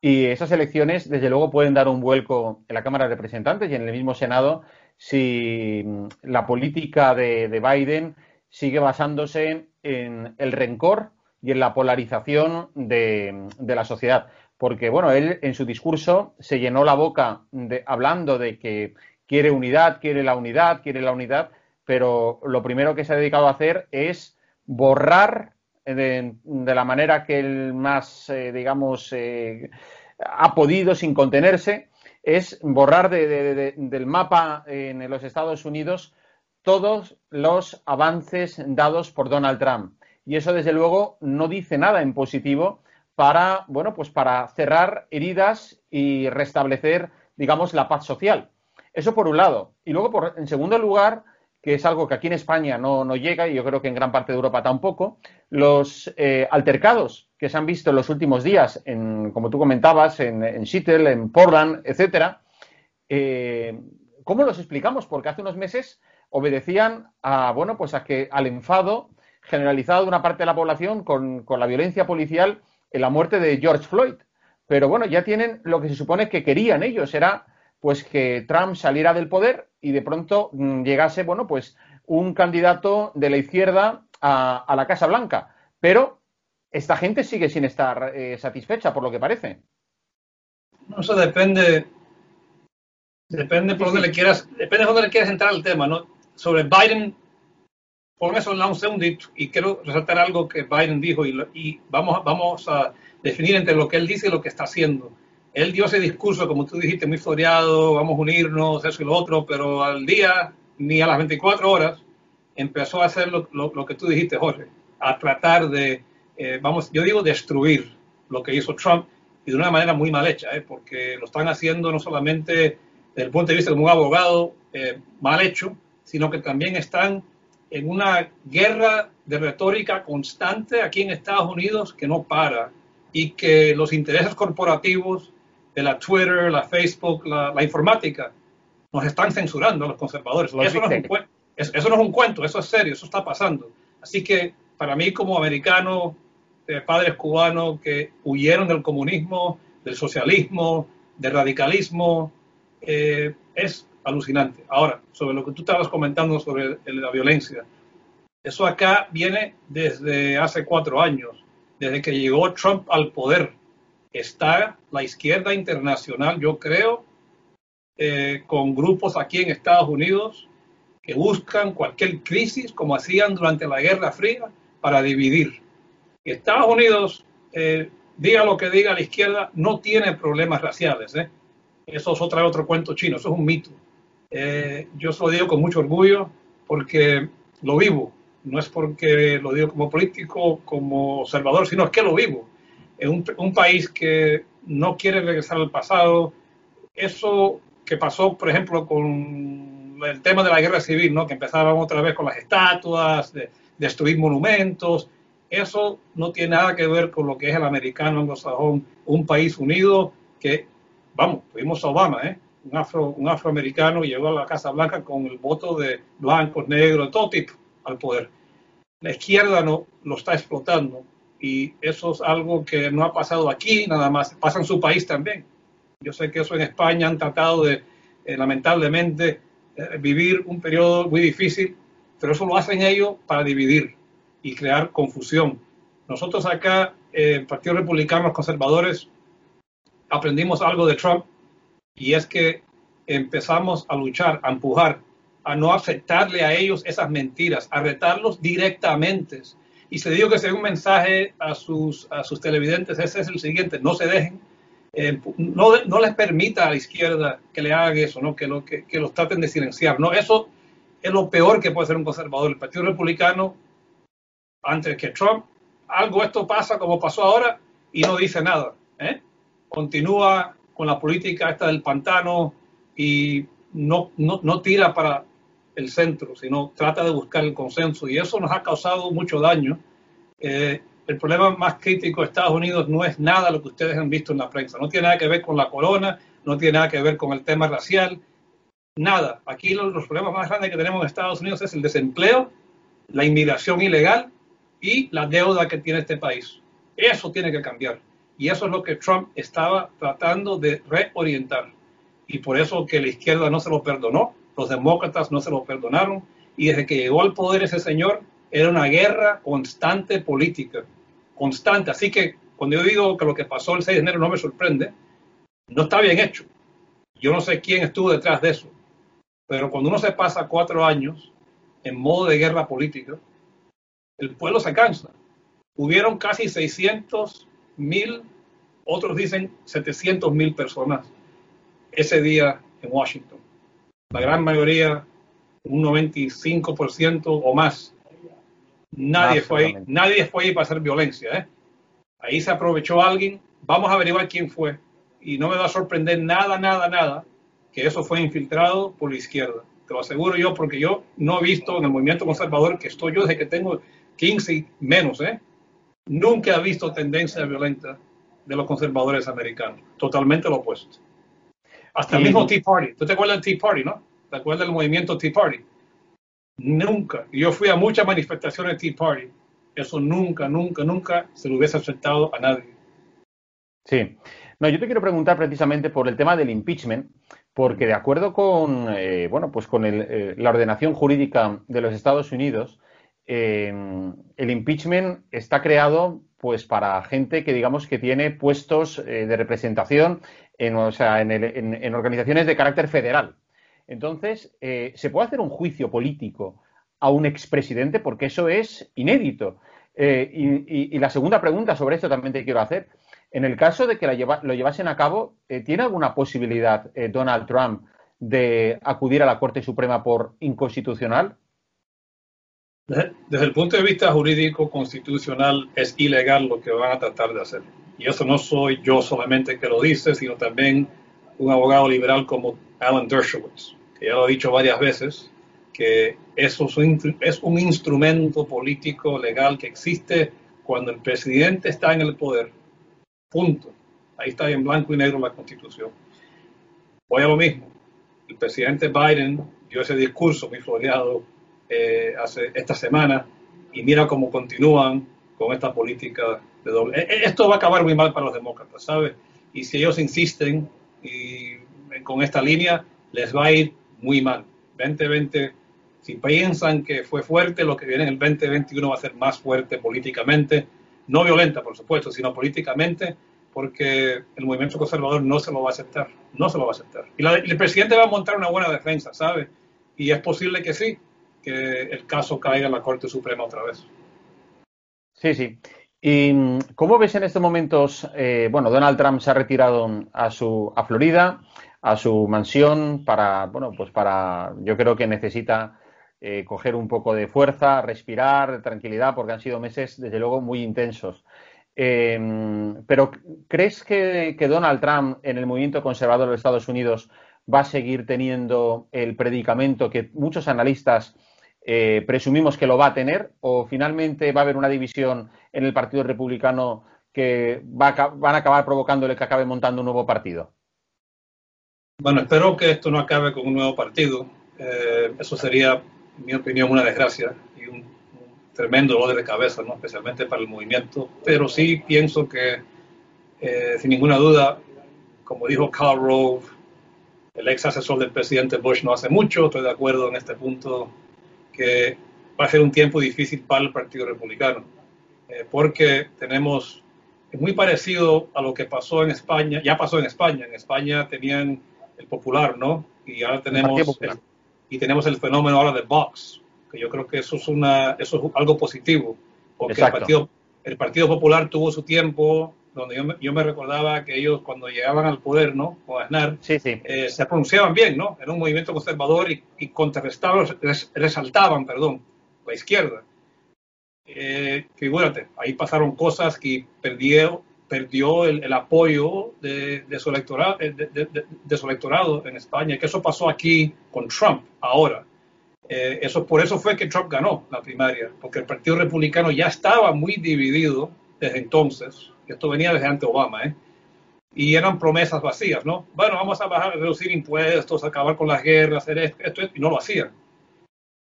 y esas elecciones, desde luego, pueden dar un vuelco en la Cámara de Representantes y en el mismo Senado si mm, la política de, Biden sigue basándose en el rencor y en la polarización de, de, la sociedad. Porque, bueno, él en su discurso se llenó la boca hablando de que quiere unidad, quiere la unidad, quiere la unidad, pero lo primero que se ha dedicado a hacer es borrar de, la manera que él más, eh, digamos, eh, ha podido sin contenerse, es borrar del mapa en los Estados Unidos todos los avances dados por Donald Trump. Y eso, desde luego, no dice nada en positivo para, bueno, pues para cerrar heridas y restablecer, digamos, la paz social. Eso por un lado. Y luego, por, en segundo lugar, que es algo que aquí en España no, no, llega y yo creo que en gran parte de Europa tampoco, los eh, altercados que se han visto en los últimos días, en, como tú comentabas, en, Seattle, en Portland, etcétera, eh, ¿cómo los explicamos? Porque hace unos meses obedecían a, bueno, pues a que, al enfado generalizado de una parte de la población con, con la violencia policial en la muerte de George Floyd. Pero bueno, ya tienen lo que se supone que querían ellos, era pues que Trump saliera del poder y de pronto mm, llegase, bueno, pues un candidato de la izquierda a, la Casa Blanca. Pero esta gente sigue sin estar eh, satisfecha, por lo que parece. No, eso depende, depende por dónde le quieras, depende de dónde le quieras entrar al tema, ¿no? Sobre Biden, por eso un segundito y quiero resaltar algo que Biden dijo y, y vamos, vamos a definir entre lo que él dice y lo que está haciendo él dio ese discurso, como tú dijiste, muy floreado, vamos a unirnos, eso y lo otro, pero al día, ni a las 24 horas, empezó a hacer lo, que tú dijiste, Jorge, a tratar de, eh, vamos, yo digo destruir lo que hizo Trump y de una manera muy mal hecha, eh, porque lo están haciendo no solamente desde el punto de vista de un abogado eh, mal hecho, sino que también están en una guerra de retórica constante aquí en Estados Unidos que no para y que los intereses corporativos de la Twitter, la Facebook, la, informática, nos están censurando a los conservadores. Eso no, es un, cuento, eso es serio, eso está pasando. Así que para mí como americano, de padres cubanos que huyeron del comunismo, del socialismo, del radicalismo, eh, es alucinante. Ahora, sobre lo que tú estabas comentando sobre la violencia, Eso acá viene desde hace cuatro años, desde que llegó Trump al poder. Está la izquierda internacional, yo creo, eh, con grupos aquí en Estados Unidos que buscan cualquier crisis, como hacían durante la Guerra Fría, para dividir. Estados Unidos, eh, diga lo que diga la izquierda, no tiene problemas raciales. ¿eh? Eso es otra, otro cuento chino, eso es un mito. yo se lo digo con mucho orgullo porque lo vivo no es porque lo digo como político, como observador, sino es que lo vivo. Un, un país que no quiere regresar al pasado, eso que pasó, por ejemplo, con el tema de la guerra civil, ¿no? que empezaban otra vez con las estatuas, de, destruir monumentos, eso no tiene nada que ver con lo que es el americano anglosajón, un país unido que, vamos, tuvimos a Obama, ¿eh? un, afro, un afroamericano llegó a la Casa Blanca con el voto de blancos, negros, de todo tipo al poder. La izquierda no lo está explotando y eso es algo que no ha pasado aquí, nada más, pasa en su país también. Yo sé que eso en España han tratado de, eh, lamentablemente, eh, vivir un periodo muy difícil, pero eso lo hacen ellos para dividir y crear confusión. Nosotros acá, eh, el Partido Republicano, los conservadores, aprendimos algo de Trump y es que empezamos a luchar, a empujar a no aceptarle a ellos esas mentiras, a retarlos directamente. Y se digo que sea un mensaje a sus, a sus televidentes, ese es el siguiente, no se dejen, eh, no, no, les permita a la izquierda que le hagan eso, ¿no? que, lo, que, que los traten de silenciar. ¿no? Eso es lo peor que puede ser un conservador. El Partido Republicano, antes que Trump, algo esto pasa como pasó ahora y no dice nada. ¿eh? Continúa con la política esta del pantano y no, no, no tira para el centro, sino trata de buscar el consenso y eso nos ha causado mucho daño. Eh, el problema más crítico de Estados Unidos no es nada lo que ustedes han visto en la prensa, no tiene nada que ver con la corona, no tiene nada que ver con el tema racial, nada. Aquí los, los problemas más grandes que tenemos en Estados Unidos es el desempleo, la inmigración ilegal y la deuda que tiene este país. Eso tiene que cambiar. Y eso es lo que Trump estaba tratando de reorientar. Y por eso que la izquierda no se lo perdonó, los demócratas no se lo perdonaron y desde que llegó al poder ese señor era una guerra constante política, constante. Así que cuando yo digo que lo que pasó el 6 de enero no me sorprende, no está bien hecho. Yo no sé quién estuvo detrás de eso, pero cuando uno se pasa cuatro años en modo de guerra política, el pueblo se cansa. Hubieron casi 600 mil, otros dicen 700 mil personas ese día en Washington la gran mayoría, un 95% o más, nadie fue, ahí, nadie fue ahí para hacer violencia. ¿eh? Ahí se aprovechó alguien, vamos a averiguar quién fue. Y no me va a sorprender nada, nada, nada que eso fue infiltrado por la izquierda. Te lo aseguro yo porque yo no he visto en el movimiento conservador que estoy yo desde que tengo 15 y menos, ¿eh? Nunca he visto tendencia violenta de los conservadores americanos. Totalmente lo opuesto. Hasta el mismo Tea Party. ¿Tú te acuerdas del Tea Party, no? ¿Te acuerdas del movimiento Tea Party? Nunca. Yo fui a muchas manifestaciones Tea Party. Eso nunca, nunca, nunca se lo hubiese aceptado a nadie. Sí. No, yo te quiero preguntar precisamente por el tema del impeachment, porque de acuerdo con, eh, bueno, pues con el, eh, la ordenación jurídica de los Estados Unidos, eh, el impeachment está creado pues para gente que digamos que tiene puestos de representación en, o sea, en, el, en, organizaciones de carácter federal. Entonces, eh, ¿se puede hacer un juicio político a un expresidente? Porque eso es inédito. Eh, y, la segunda pregunta sobre esto también te quiero hacer. En el caso de que lleva, lo llevasen a cabo, eh, ¿tiene alguna posibilidad Donald Trump de acudir a la Corte Suprema por inconstitucional? Desde el punto de vista jurídico constitucional es ilegal lo que van a tratar de hacer. Y eso no soy yo solamente que lo dice, sino también un abogado liberal como Alan Dershowitz, que ya lo ha dicho varias veces, que eso es un, instrumento político legal que existe cuando el presidente está en el poder. Punto. Ahí está en blanco y negro la constitución. Voy a lo mismo. El presidente Biden dio ese discurso muy floreado eh, hace esta semana y mira cómo continúan con esta política de doble. E, e, esto va a acabar muy mal para los demócratas, ¿sabes? Y si ellos insisten y, con esta línea, les va a ir muy mal. 2020 Si piensan que fue fuerte, lo que viene en el 2021 va a ser más fuerte políticamente, no violenta, por supuesto, sino políticamente, porque el movimiento conservador no se lo va a aceptar, no se lo va a aceptar. Y, el presidente va a montar una buena defensa, ¿sabe? Y es posible que sí, que el caso caiga en la Corte Suprema otra vez. Sí, sí. ¿Y cómo ves en estos momentos? Eh, bueno, Donald Trump se ha retirado a su a Florida, a su mansión para, bueno, pues para, yo creo que necesita eh, coger un poco de fuerza, respirar, tranquilidad, porque han sido meses, desde luego, muy intensos. Em, pero ¿crees que, Donald Trump en el movimiento conservador de Estados Unidos va a seguir teniendo el predicamento que muchos analistas eh, presumimos que lo va a tener? ¿O finalmente va a haber una división en el Partido Republicano que van a acabar provocándole que acabe montando un nuevo partido? Bueno, espero que esto no acabe con un nuevo partido. Eh, eso sería, en mi opinión, una desgracia y un, tremendo dolor de cabeza, ¿no? especialmente para el movimiento. Pero sí pienso que, eh, sin ninguna duda, como dijo Carl Rove, el ex asesor del presidente Bush no hace mucho, estoy de acuerdo en este punto, que va a ser un tiempo difícil para el Partido Republicano, eh, porque tenemos, es muy parecido a lo que pasó en España, ya pasó en España, en España tenían el popular, ¿no? Y ahora tenemos, y tenemos el fenómeno ahora de Vox, que yo creo que eso es, una, eso es algo positivo, porque el partido, el partido Popular tuvo su tiempo donde yo me, yo me, recordaba que ellos cuando llegaban al poder, ¿no? Con Aznar, eh, se pronunciaban bien, ¿no? Era un movimiento conservador y, y contrarrestaban, resaltaban, perdón, la izquierda. Eh, figúrate, ahí pasaron cosas que perdió, perdió el, apoyo de, su electorado, de, su electorado en España, que eso pasó aquí con Trump ahora. Eh, eso, por eso fue que Trump ganó la primaria, porque el Partido Republicano ya estaba muy dividido desde entonces. Esto venía desde antes Obama, ¿eh? Y eran promesas vacías, ¿no? Bueno, vamos a bajar, reducir impuestos, acabar con las guerras, hacer esto, esto, y no lo hacían.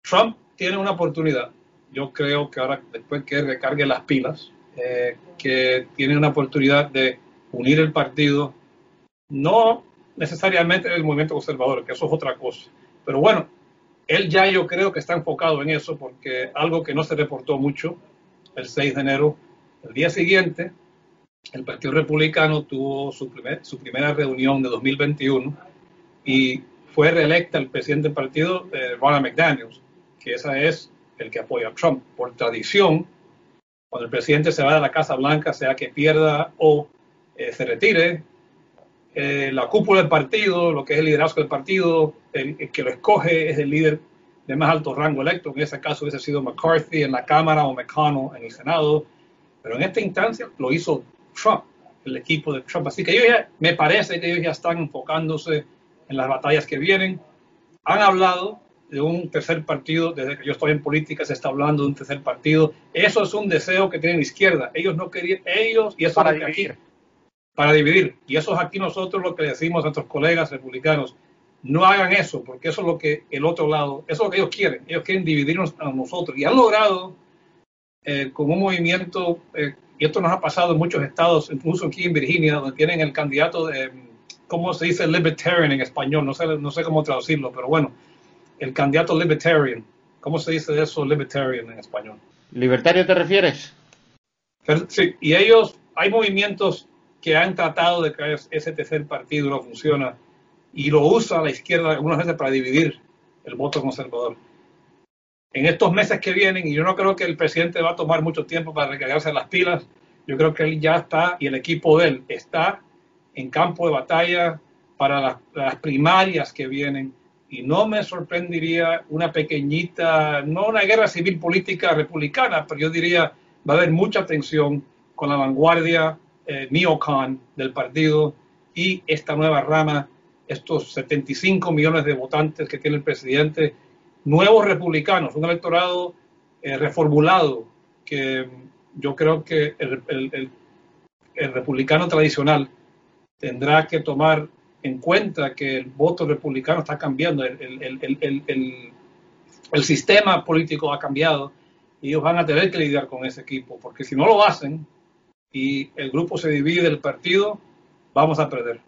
Trump tiene una oportunidad. Yo creo que ahora, después que recargue las pilas, eh, que tiene una oportunidad de unir el partido, no necesariamente el movimiento conservador, que eso es otra cosa. Pero bueno, él ya yo creo que está enfocado en eso porque algo que no se reportó mucho el 6 de enero, el día siguiente, el Partido Republicano tuvo su, primer, su primera reunión de 2021 y fue reelecta el presidente del partido, eh, Ronald McDaniels, que esa es el que apoya a Trump. Por tradición, cuando el presidente se va de la Casa Blanca, sea que pierda o eh, se retire, eh, la cúpula del partido, lo que es el liderazgo del partido, el, que lo escoge es el líder de más alto rango electo, en ese caso hubiese sido McCarthy en la Cámara o McConnell en el Senado, pero en esta instancia lo hizo Trump, el equipo de Trump. Así que ellos ya, me parece que ellos ya están enfocándose en las batallas que vienen. Han hablado de un tercer partido, desde que yo estoy en política se está hablando de un tercer partido. Eso es un deseo que tiene la izquierda. Ellos no querían, ellos, y eso para dividir para dividir. Y eso es aquí nosotros lo que decimos a nuestros colegas republicanos. No hagan eso, porque eso es lo que el otro lado, eso es lo que ellos quieren. Ellos quieren dividirnos a nosotros. Y han logrado eh, con un movimiento, eh, y esto nos ha pasado en muchos estados, incluso aquí en Virginia, donde tienen el candidato de, ¿cómo se dice libertarian en español? No sé, no sé cómo traducirlo, pero bueno, el candidato libertarian. ¿Cómo se dice eso libertarian en español? ¿Libertario te refieres? sí, y ellos, hay movimientos que han tratado de que ese tercer partido no funciona y lo usa la izquierda algunas veces para dividir el voto conservador. En estos meses que vienen, y yo no creo que el presidente va a tomar mucho tiempo para recargarse las pilas, yo creo que él ya está y el equipo de él está en campo de batalla para las, primarias que vienen. Y no me sorprendería una pequeñita, no una guerra civil política republicana, pero yo diría va a haber mucha tensión con la vanguardia eh, neocon del partido y esta nueva rama, estos 75 millones de votantes que tiene el presidente, nuevos republicanos, un electorado eh, reformulado que yo creo que el, el, republicano tradicional tendrá que tomar en cuenta que el voto republicano está cambiando, el, sistema político ha cambiado y ellos van a tener que lidiar con ese equipo, porque si no lo hacen, y el grupo se divide del partido, vamos a perder.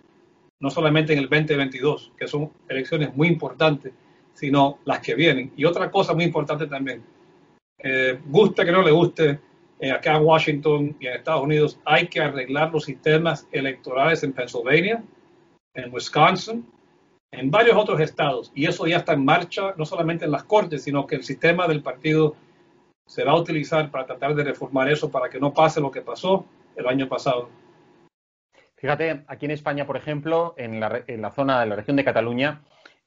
No solamente en el 2022, que son elecciones muy importantes, sino las que vienen. Y otra cosa muy importante también, eh, guste que no le guste, eh, acá en Washington y en Estados Unidos hay que arreglar los sistemas electorales en Pennsylvania, en Wisconsin, en varios otros estados. Y eso ya está en marcha, no solamente en las cortes, sino que el sistema del partido se va a utilizar para tratar de reformar eso para que no pase lo que pasó el año pasado. Fíjate, aquí en España, por ejemplo, en la, en la zona de la región de Cataluña,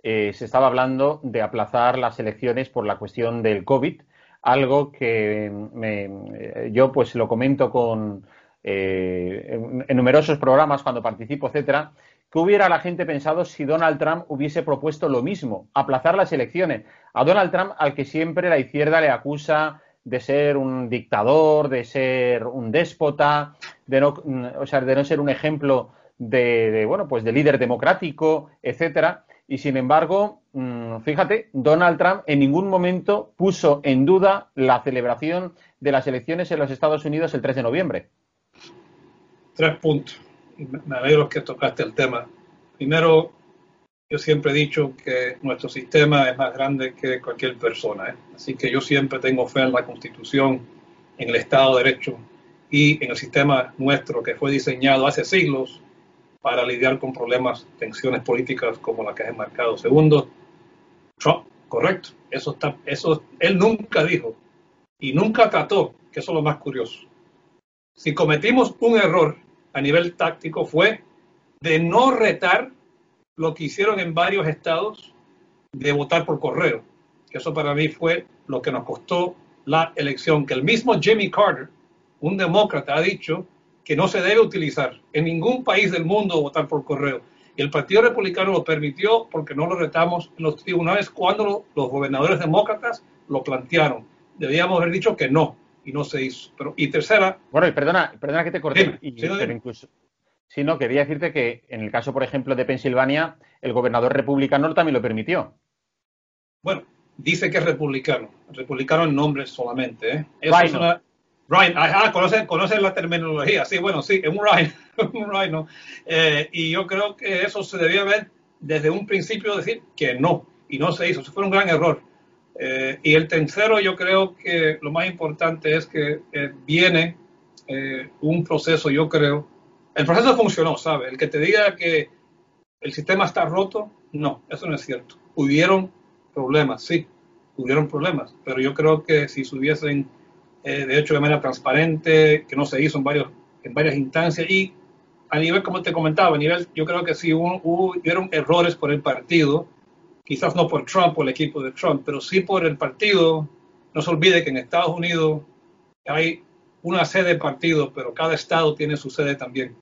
eh, se estaba hablando de aplazar las elecciones por la cuestión del COVID, algo que me, yo pues lo comento con eh, en, numerosos programas cuando participo, etcétera, que hubiera la gente pensado si Donald Trump hubiese propuesto lo mismo, aplazar las elecciones. A Donald Trump, al que siempre la izquierda le acusa de ser un dictador, de ser un déspota, de no, o sea, de no ser un ejemplo de, bueno, pues de líder democrático, etcétera. Y sin embargo, mm, fíjate, Donald Trump en ningún momento puso en duda la celebración de las elecciones en los Estados Unidos el 3 de noviembre. Tres puntos. Me alegro que tocaste el tema. Primero, yo siempre he dicho que nuestro sistema es más grande que cualquier persona. ¿eh? Así que yo siempre tengo fe en la Constitución, en el Estado de Derecho y en el sistema nuestro que fue diseñado hace siglos para lidiar con problemas, tensiones políticas como la que has enmarcado. Segundo, Trump, correcto. Eso está, eso él nunca dijo y nunca trató, que eso es lo más curioso. Si cometimos un error a nivel táctico fue de no retar lo que hicieron en varios estados de votar por correo. Que eso para mí fue lo que nos costó la elección, que el mismo Jimmy Carter, un demócrata, ha dicho que no se debe utilizar en ningún país del mundo votar por correo. Y el Partido Republicano lo permitió porque no lo retamos en los tribunales cuando los gobernadores demócratas lo plantearon. Debíamos haber dicho que no, y no se hizo. Pero, y tercera. Bueno, y perdona, perdona que te corté, y, sí, pero incluso. Sí, no, quería decirte que en el caso, por ejemplo, de Pensilvania, el gobernador republicano también lo permitió. Bueno, dice que es republicano. Republicano en nombre solamente. ¿eh? Eso es una, Ryan, ajá, conocen, conocen la terminología. Sí, bueno, sí, es un Ryan, [LAUGHS] un Ryan eh, y yo creo que eso se debía ver desde un principio decir que no, y no se hizo. Eso fue un gran error. Eh, y el tercero, yo creo que lo más importante es que eh, viene eh, un proceso, yo creo. El proceso funcionó, ¿sabe? El que te diga que el sistema está roto, no, eso no es cierto. Hubieron problemas, sí, hubieron problemas, pero yo creo que si se hubiesen eh, de hecho de manera transparente, que no se hizo en, varias instancias y a nivel, como te comentaba, a nivel, yo creo que sí hubo, hubieron errores por el partido, quizás no por Trump o el equipo de Trump, pero sí por el partido. No se olvide que en Estados Unidos hay una sede de partido, pero cada estado tiene su sede también.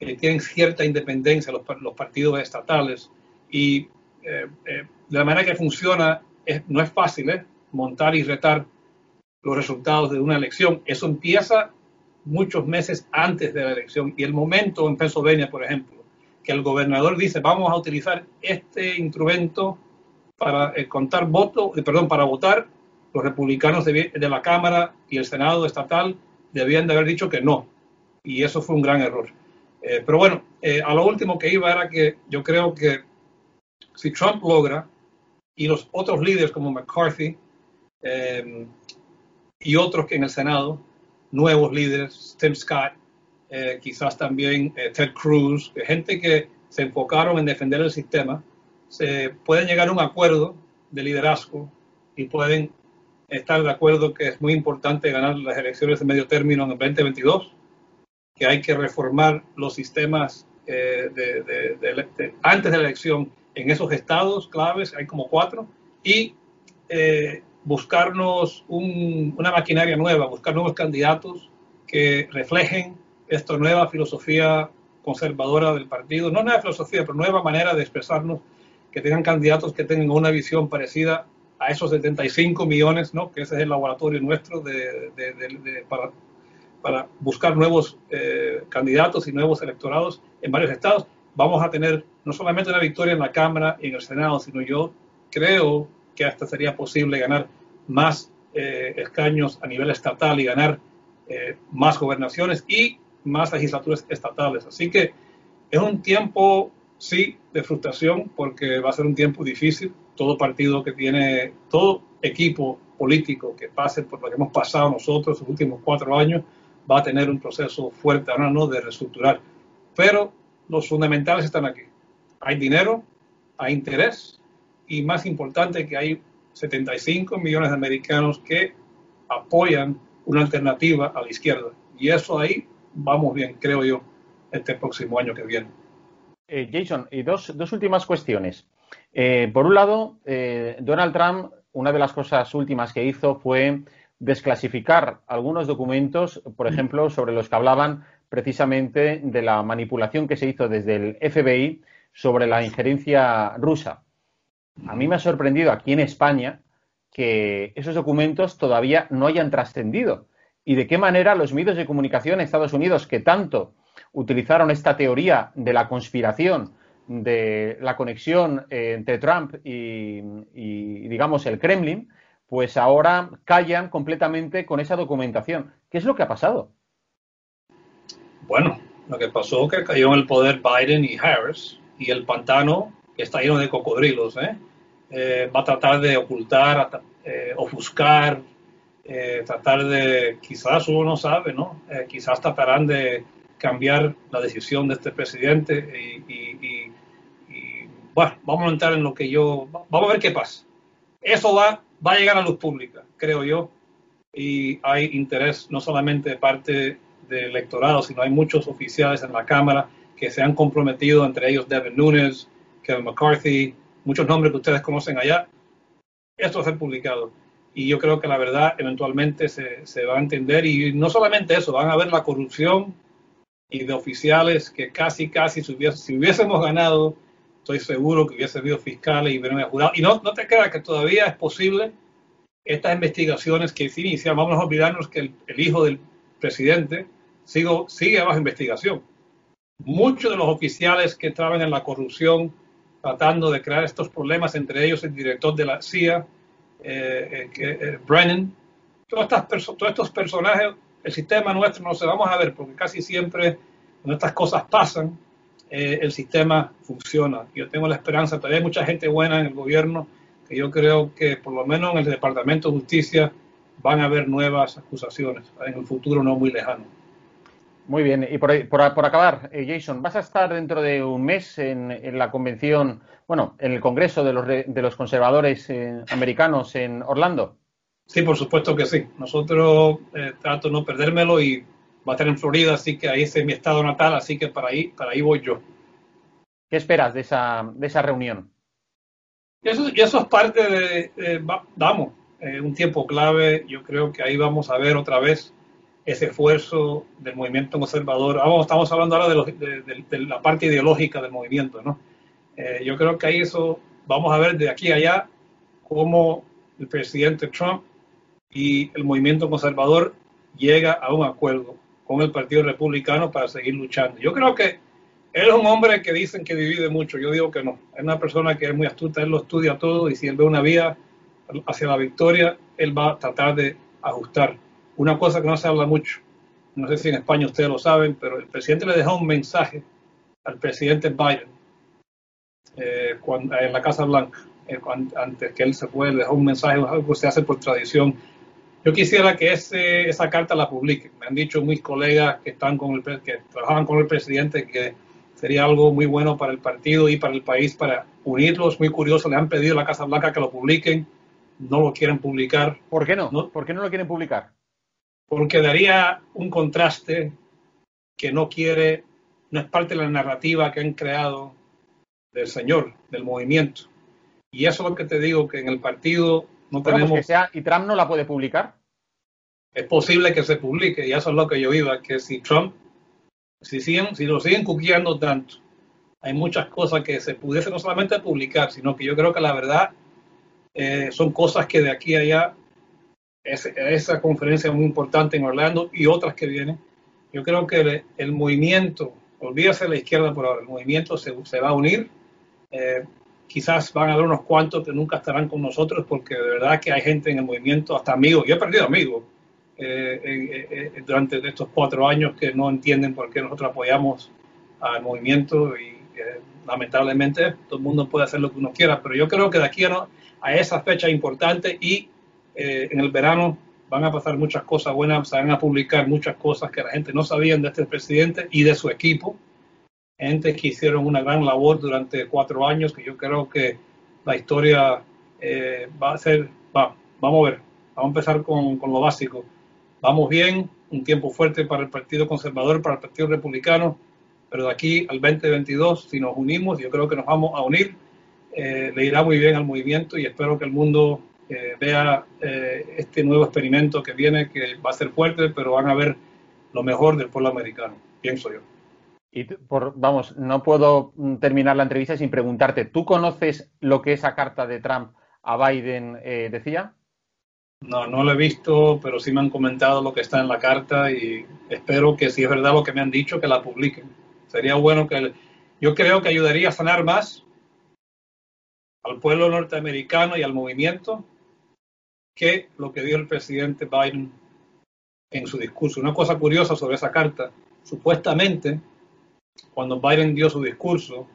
Eh, tienen cierta independencia los, partidos estatales y eh, eh, de la manera que funciona no es fácil montar y retar los resultados de una elección. Eso empieza muchos meses antes de la elección y el momento en Pennsylvania, por ejemplo, que el gobernador dice vamos a utilizar este instrumento para eh, contar votos, eh, perdón, para votar, los republicanos de, la Cámara y el Senado estatal debían de haber dicho que no. Y eso fue un gran error. Eh, pero bueno, eh, a lo último que iba era que yo creo que si Trump logra y los otros líderes como McCarthy, y otros que en el Senado, nuevos líderes, Tim Scott, eh, quizás también eh, Ted Cruz, gente que se enfocaron en defender el sistema, se pueden llegar a un acuerdo de liderazgo y pueden estar de acuerdo que es muy importante ganar las elecciones de medio término en el 2022, que hay que reformar los sistemas eh, de, de, de, antes de la elección en esos estados claves, hay como cuatro, y eh, buscarnos un, una maquinaria nueva, buscar nuevos candidatos que reflejen esta nueva filosofía conservadora del partido, no nueva filosofía, pero nueva manera de expresarnos, que tengan candidatos que tengan una visión parecida a esos 75 millones, ¿no? que ese es el laboratorio nuestro de, de, de, para, para, buscar nuevos eh, candidatos y nuevos electorados en varios estados. Vamos a tener no solamente una victoria en la Cámara y en el Senado, sino yo creo que hasta sería posible ganar más eh, escaños a nivel estatal y ganar eh, más gobernaciones y más legislaturas estatales. Así que es un tiempo, sí, de frustración, porque va a ser un tiempo difícil. todo partido que tiene, todo equipo político que pase por lo que hemos pasado nosotros los últimos cuatro años va a tener un proceso fuerte ahora no de reestructurar. Pero los fundamentales están aquí. Hay dinero, hay interés y más importante que hay 75 millones de americanos que apoyan una alternativa a la izquierda. Y eso ahí vamos bien, creo yo, este próximo año que viene. Eh, Jason, y dos, dos, últimas cuestiones. Eh, por un lado, eh, Donald Trump, una de las cosas últimas que hizo fue desclasificar algunos documentos, por ejemplo, sobre los que hablaban precisamente de la manipulación que se hizo desde el FBI sobre la injerencia rusa. A mí me ha sorprendido aquí en España que esos documentos todavía no hayan trascendido y de qué manera los medios de comunicación en Estados Unidos que tanto utilizaron esta teoría de la conspiración, de la conexión eh, entre Trump y, digamos, el Kremlin, pues ahora callan completamente con esa documentación. ¿Qué es lo que ha pasado? Bueno, lo que pasó es que cayó en el poder Biden y Harris y el pantano, que está lleno de cocodrilos, ¿eh? Eh, va a tratar de ocultar, ofuscar, tratar de, quizás uno no sabe, ¿no? quizás tratarán de cambiar la decisión de este presidente y, bueno, vamos a entrar en lo que yo, vamos a ver qué pasa. Eso va, va a llegar a luz pública, creo yo, y hay interés no solamente de parte del electorado, sino hay muchos oficiales en la Cámara que se han comprometido, entre ellos Devin Nunes, Kevin McCarthy, muchos nombres que ustedes conocen allá. Esto va a ser publicado. Y yo creo que la verdad eventualmente se, se va a entender. Y no solamente eso, van a ver la corrupción y de oficiales que casi, casi, si, hubiésemos ganado, estoy seguro que hubiese habido fiscales y hubieran jurado. Y no, no te creas que todavía es posible estas investigaciones que se inician. Vamos a olvidarnos que el, hijo del presidente sigo, sigue bajo investigación. Muchos de los oficiales que trabajan en la corrupción tratando de crear estos problemas, entre ellos el director de la CIA, eh, eh, eh, Brennan, todas estas todos estos personajes el sistema nuestro no se vamos a ver, porque casi siempre cuando estas cosas pasan, eh, el sistema funciona. Yo tengo la esperanza, todavía hay mucha gente buena en el gobierno, que yo creo que por lo menos en el Departamento de Justicia van a haber nuevas acusaciones en el futuro no muy lejano. Muy bien, y por, por, por acabar, eh, Jason, ¿vas a estar dentro de un mes en, en, la convención, bueno, en el Congreso de los, de los Conservadores eh, Americanos en Orlando? Sí, por supuesto que sí. Nosotros eh, trato de no perdérmelo y va a estar en Florida, así que ahí es mi estado natal, así que para ahí, para ahí voy yo. ¿Qué esperas de esa, de esa reunión? Y eso, eso es parte de, vamos, un tiempo clave. Yo creo que ahí vamos a ver otra vez ese esfuerzo del movimiento conservador. Vamos, estamos hablando ahora de, la parte ideológica del movimiento, ¿no? Eh, yo creo que ahí eso, vamos a ver de aquí a allá cómo el presidente Trump y el movimiento conservador llega a un acuerdo con el Partido Republicano para seguir luchando. Yo creo que él es un hombre que dicen que divide mucho, yo digo que no. Es una persona que es muy astuta, él lo estudia todo y si él ve una vía hacia la victoria, él va a tratar de ajustar. Una cosa que no se habla mucho, no sé si en España ustedes lo saben, pero el presidente le dejó un mensaje al presidente Biden eh, en la Casa Blanca, eh, antes que él se fue, le dejó un mensaje, algo que se hace por tradición yo quisiera que ese, esa carta la publique. Me han dicho mis colegas que están con el que trabajan con el presidente que sería algo muy bueno para el partido y para el país para unirlos. Muy curioso, le han pedido a la Casa Blanca que lo publiquen, no lo quieren publicar. ¿Por qué no? ¿No? ¿Por qué no lo quieren publicar? Porque daría un contraste que no quiere, no es parte de la narrativa que han creado del señor, del movimiento. Y eso es lo que te digo, que en el partido no pues tenemos... que sea, ¿Y Trump no la puede publicar? Es posible que se publique, y eso es lo que yo iba, que si Trump, si, siguen, si lo siguen cuqueando tanto, hay muchas cosas que se pudiesen no solamente publicar, sino que yo creo que la verdad eh, son cosas que de aquí a allá, esa conferencia muy importante en Orlando y otras que vienen, yo creo que el, movimiento, olvídese de la izquierda por ahora, el movimiento se, se va a unir. Eh, quizás van a haber unos cuantos que nunca estarán con nosotros porque de verdad que hay gente en el movimiento, hasta amigos, yo he perdido amigos eh, eh, eh, durante estos cuatro años que no entienden por qué nosotros apoyamos al movimiento y lamentablemente todo el mundo puede hacer lo que uno quiera, pero yo creo que de aquí a, a esa fecha importante y eh, en el verano van a pasar muchas cosas buenas, se van a publicar muchas cosas que la gente no sabía de este presidente y de su equipo, gente que hicieron una gran labor durante cuatro años, que yo creo que la historia eh, va a ser, va, vamos a ver, vamos a empezar con, con lo básico. Vamos bien, un tiempo fuerte para el Partido Conservador, para el Partido Republicano, pero de aquí al 2022, si nos unimos, yo creo que nos vamos a unir, eh, le irá muy bien al movimiento y espero que el mundo eh, vea eh, este nuevo experimento que viene, que va a ser fuerte, pero van a ver lo mejor del pueblo americano, pienso yo. Y por, vamos, no puedo terminar la entrevista sin preguntarte, ¿tú conoces lo que esa carta de Trump a Biden decía? No, no lo he visto, pero sí me han comentado lo que está en la carta y espero que si es verdad lo que me han dicho, que la publiquen. Sería bueno que yo creo que ayudaría a sanar más al pueblo norteamericano y al movimiento que lo que dijo el presidente Biden en su discurso. Una cosa curiosa sobre esa carta, supuestamente, cuando Biden dio su discurso,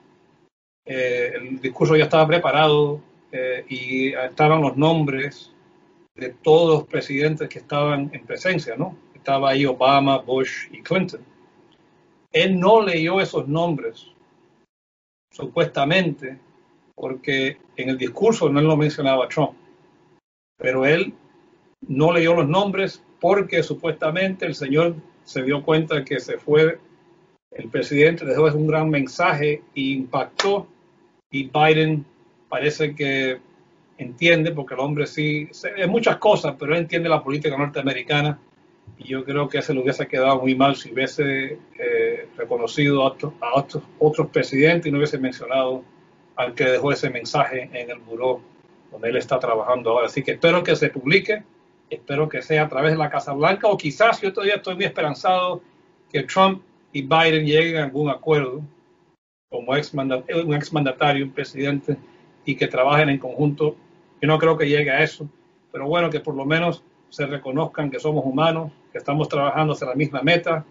eh, el discurso ya estaba preparado eh, y estaban los nombres de todos los presidentes que estaban en presencia, ¿no? Estaba ahí Obama, Bush y Clinton. Él no leyó esos nombres, supuestamente, porque en el discurso no lo mencionaba Trump, pero él no leyó los nombres porque supuestamente el señor se dio cuenta que se fue el presidente, dejó un gran mensaje e impactó. Y Biden parece que entiende, porque el hombre sí, es muchas cosas, pero él entiende la política norteamericana. Y yo creo que se le hubiese quedado muy mal si hubiese eh, reconocido a, otros, otros, presidentes y no hubiese mencionado al que dejó ese mensaje en el buró donde él está trabajando ahora. Así que espero que se publique, espero que sea a través de la Casa Blanca o quizás yo todavía estoy muy esperanzado que Trump y Biden lleguen a algún acuerdo como ex un exmandatario, un presidente, y que trabajen en conjunto yo no creo que llegue a eso, pero bueno, que por lo menos se reconozcan que somos humanos, que estamos trabajando hacia la misma meta.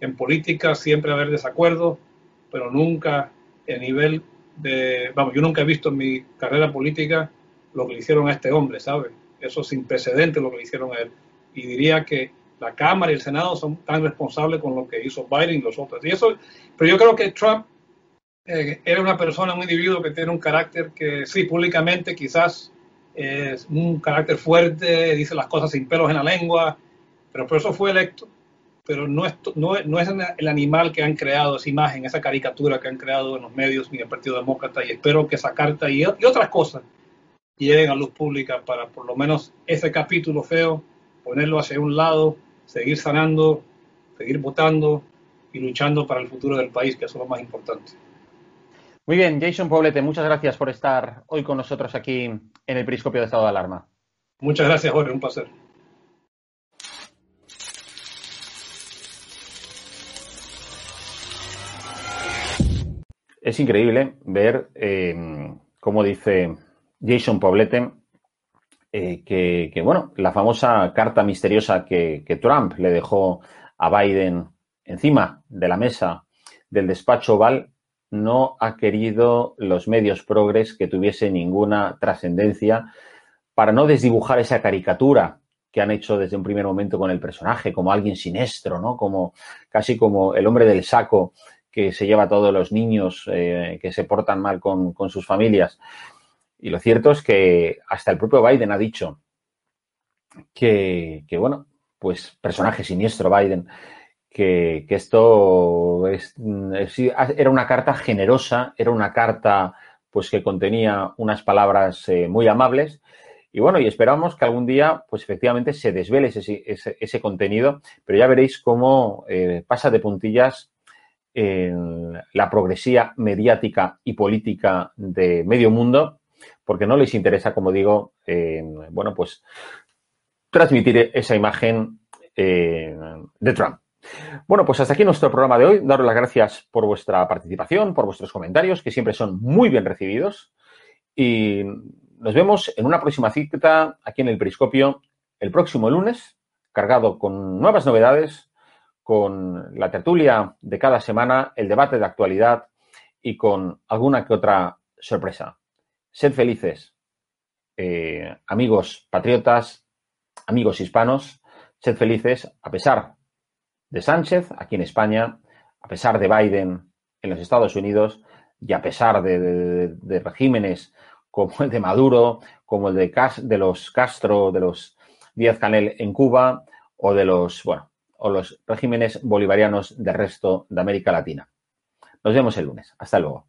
En política siempre haber desacuerdo, pero nunca el nivel de, vamos, yo nunca he visto en mi carrera política lo que le hicieron a este hombre, ¿sabe? Eso es sin precedente lo que le hicieron a él. Y diría que la Cámara y el Senado son tan responsables con lo que hizo Biden y los otros. Y eso, pero yo creo que Trump eh, era una persona, un individuo que tiene un carácter que sí, públicamente quizás es un carácter fuerte, dice las cosas sin pelos en la lengua, pero por eso fue electo. Pero no es, no, no es el animal que han creado, esa imagen, esa caricatura que han creado en los medios ni el Partido Demócrata. Y espero que esa carta y, y otras cosas lleguen a luz pública para por lo menos ese capítulo feo, ponerlo hacia un lado, seguir sanando, seguir votando y luchando para el futuro del país, que es lo más importante. Muy bien, Jason Poblete, muchas gracias por estar hoy con nosotros aquí en el Periscopio de Estado de Alarma. Muchas gracias, Jorge, un placer. Es increíble ver eh, cómo dice Jason Poblete eh, que, bueno, la famosa carta misteriosa que, Trump le dejó a Biden encima de la mesa del despacho Oval no ha querido los medios progres que tuviese ninguna trascendencia para no desdibujar esa caricatura que han hecho desde un primer momento con el personaje, como alguien siniestro, ¿no? Como casi como el hombre del saco que se lleva a todos los niños eh, que se portan mal con, sus familias. Y lo cierto es que hasta el propio Biden ha dicho que, que bueno, pues personaje siniestro Biden, que, esto es, era una carta generosa, era una carta pues que contenía unas palabras eh, muy amables. Y bueno, y esperamos que algún día pues efectivamente se desvele ese, ese, contenido, pero ya veréis cómo eh, pasa de puntillas la progresía mediática y política de medio mundo, porque no les interesa, como digo, bueno, pues transmitir esa imagen de Trump. Bueno, pues hasta aquí nuestro programa de hoy. Daros las gracias por vuestra participación, por vuestros comentarios, que siempre son muy bien recibidos. Y nos vemos en una próxima cita aquí en el Periscopio el próximo lunes, cargado con nuevas novedades, con la tertulia de cada semana, el debate de actualidad y con alguna que otra sorpresa. Sed felices, eh, amigos patriotas, amigos hispanos, sed felices a pesar de Sánchez aquí en España, a pesar de Biden en los Estados Unidos y a pesar de, regímenes como el de Maduro, como el de, los Castro, de los Díaz Canel en Cuba o de los, bueno, o los regímenes bolivarianos del resto de América Latina. Nos vemos el lunes. Hasta luego.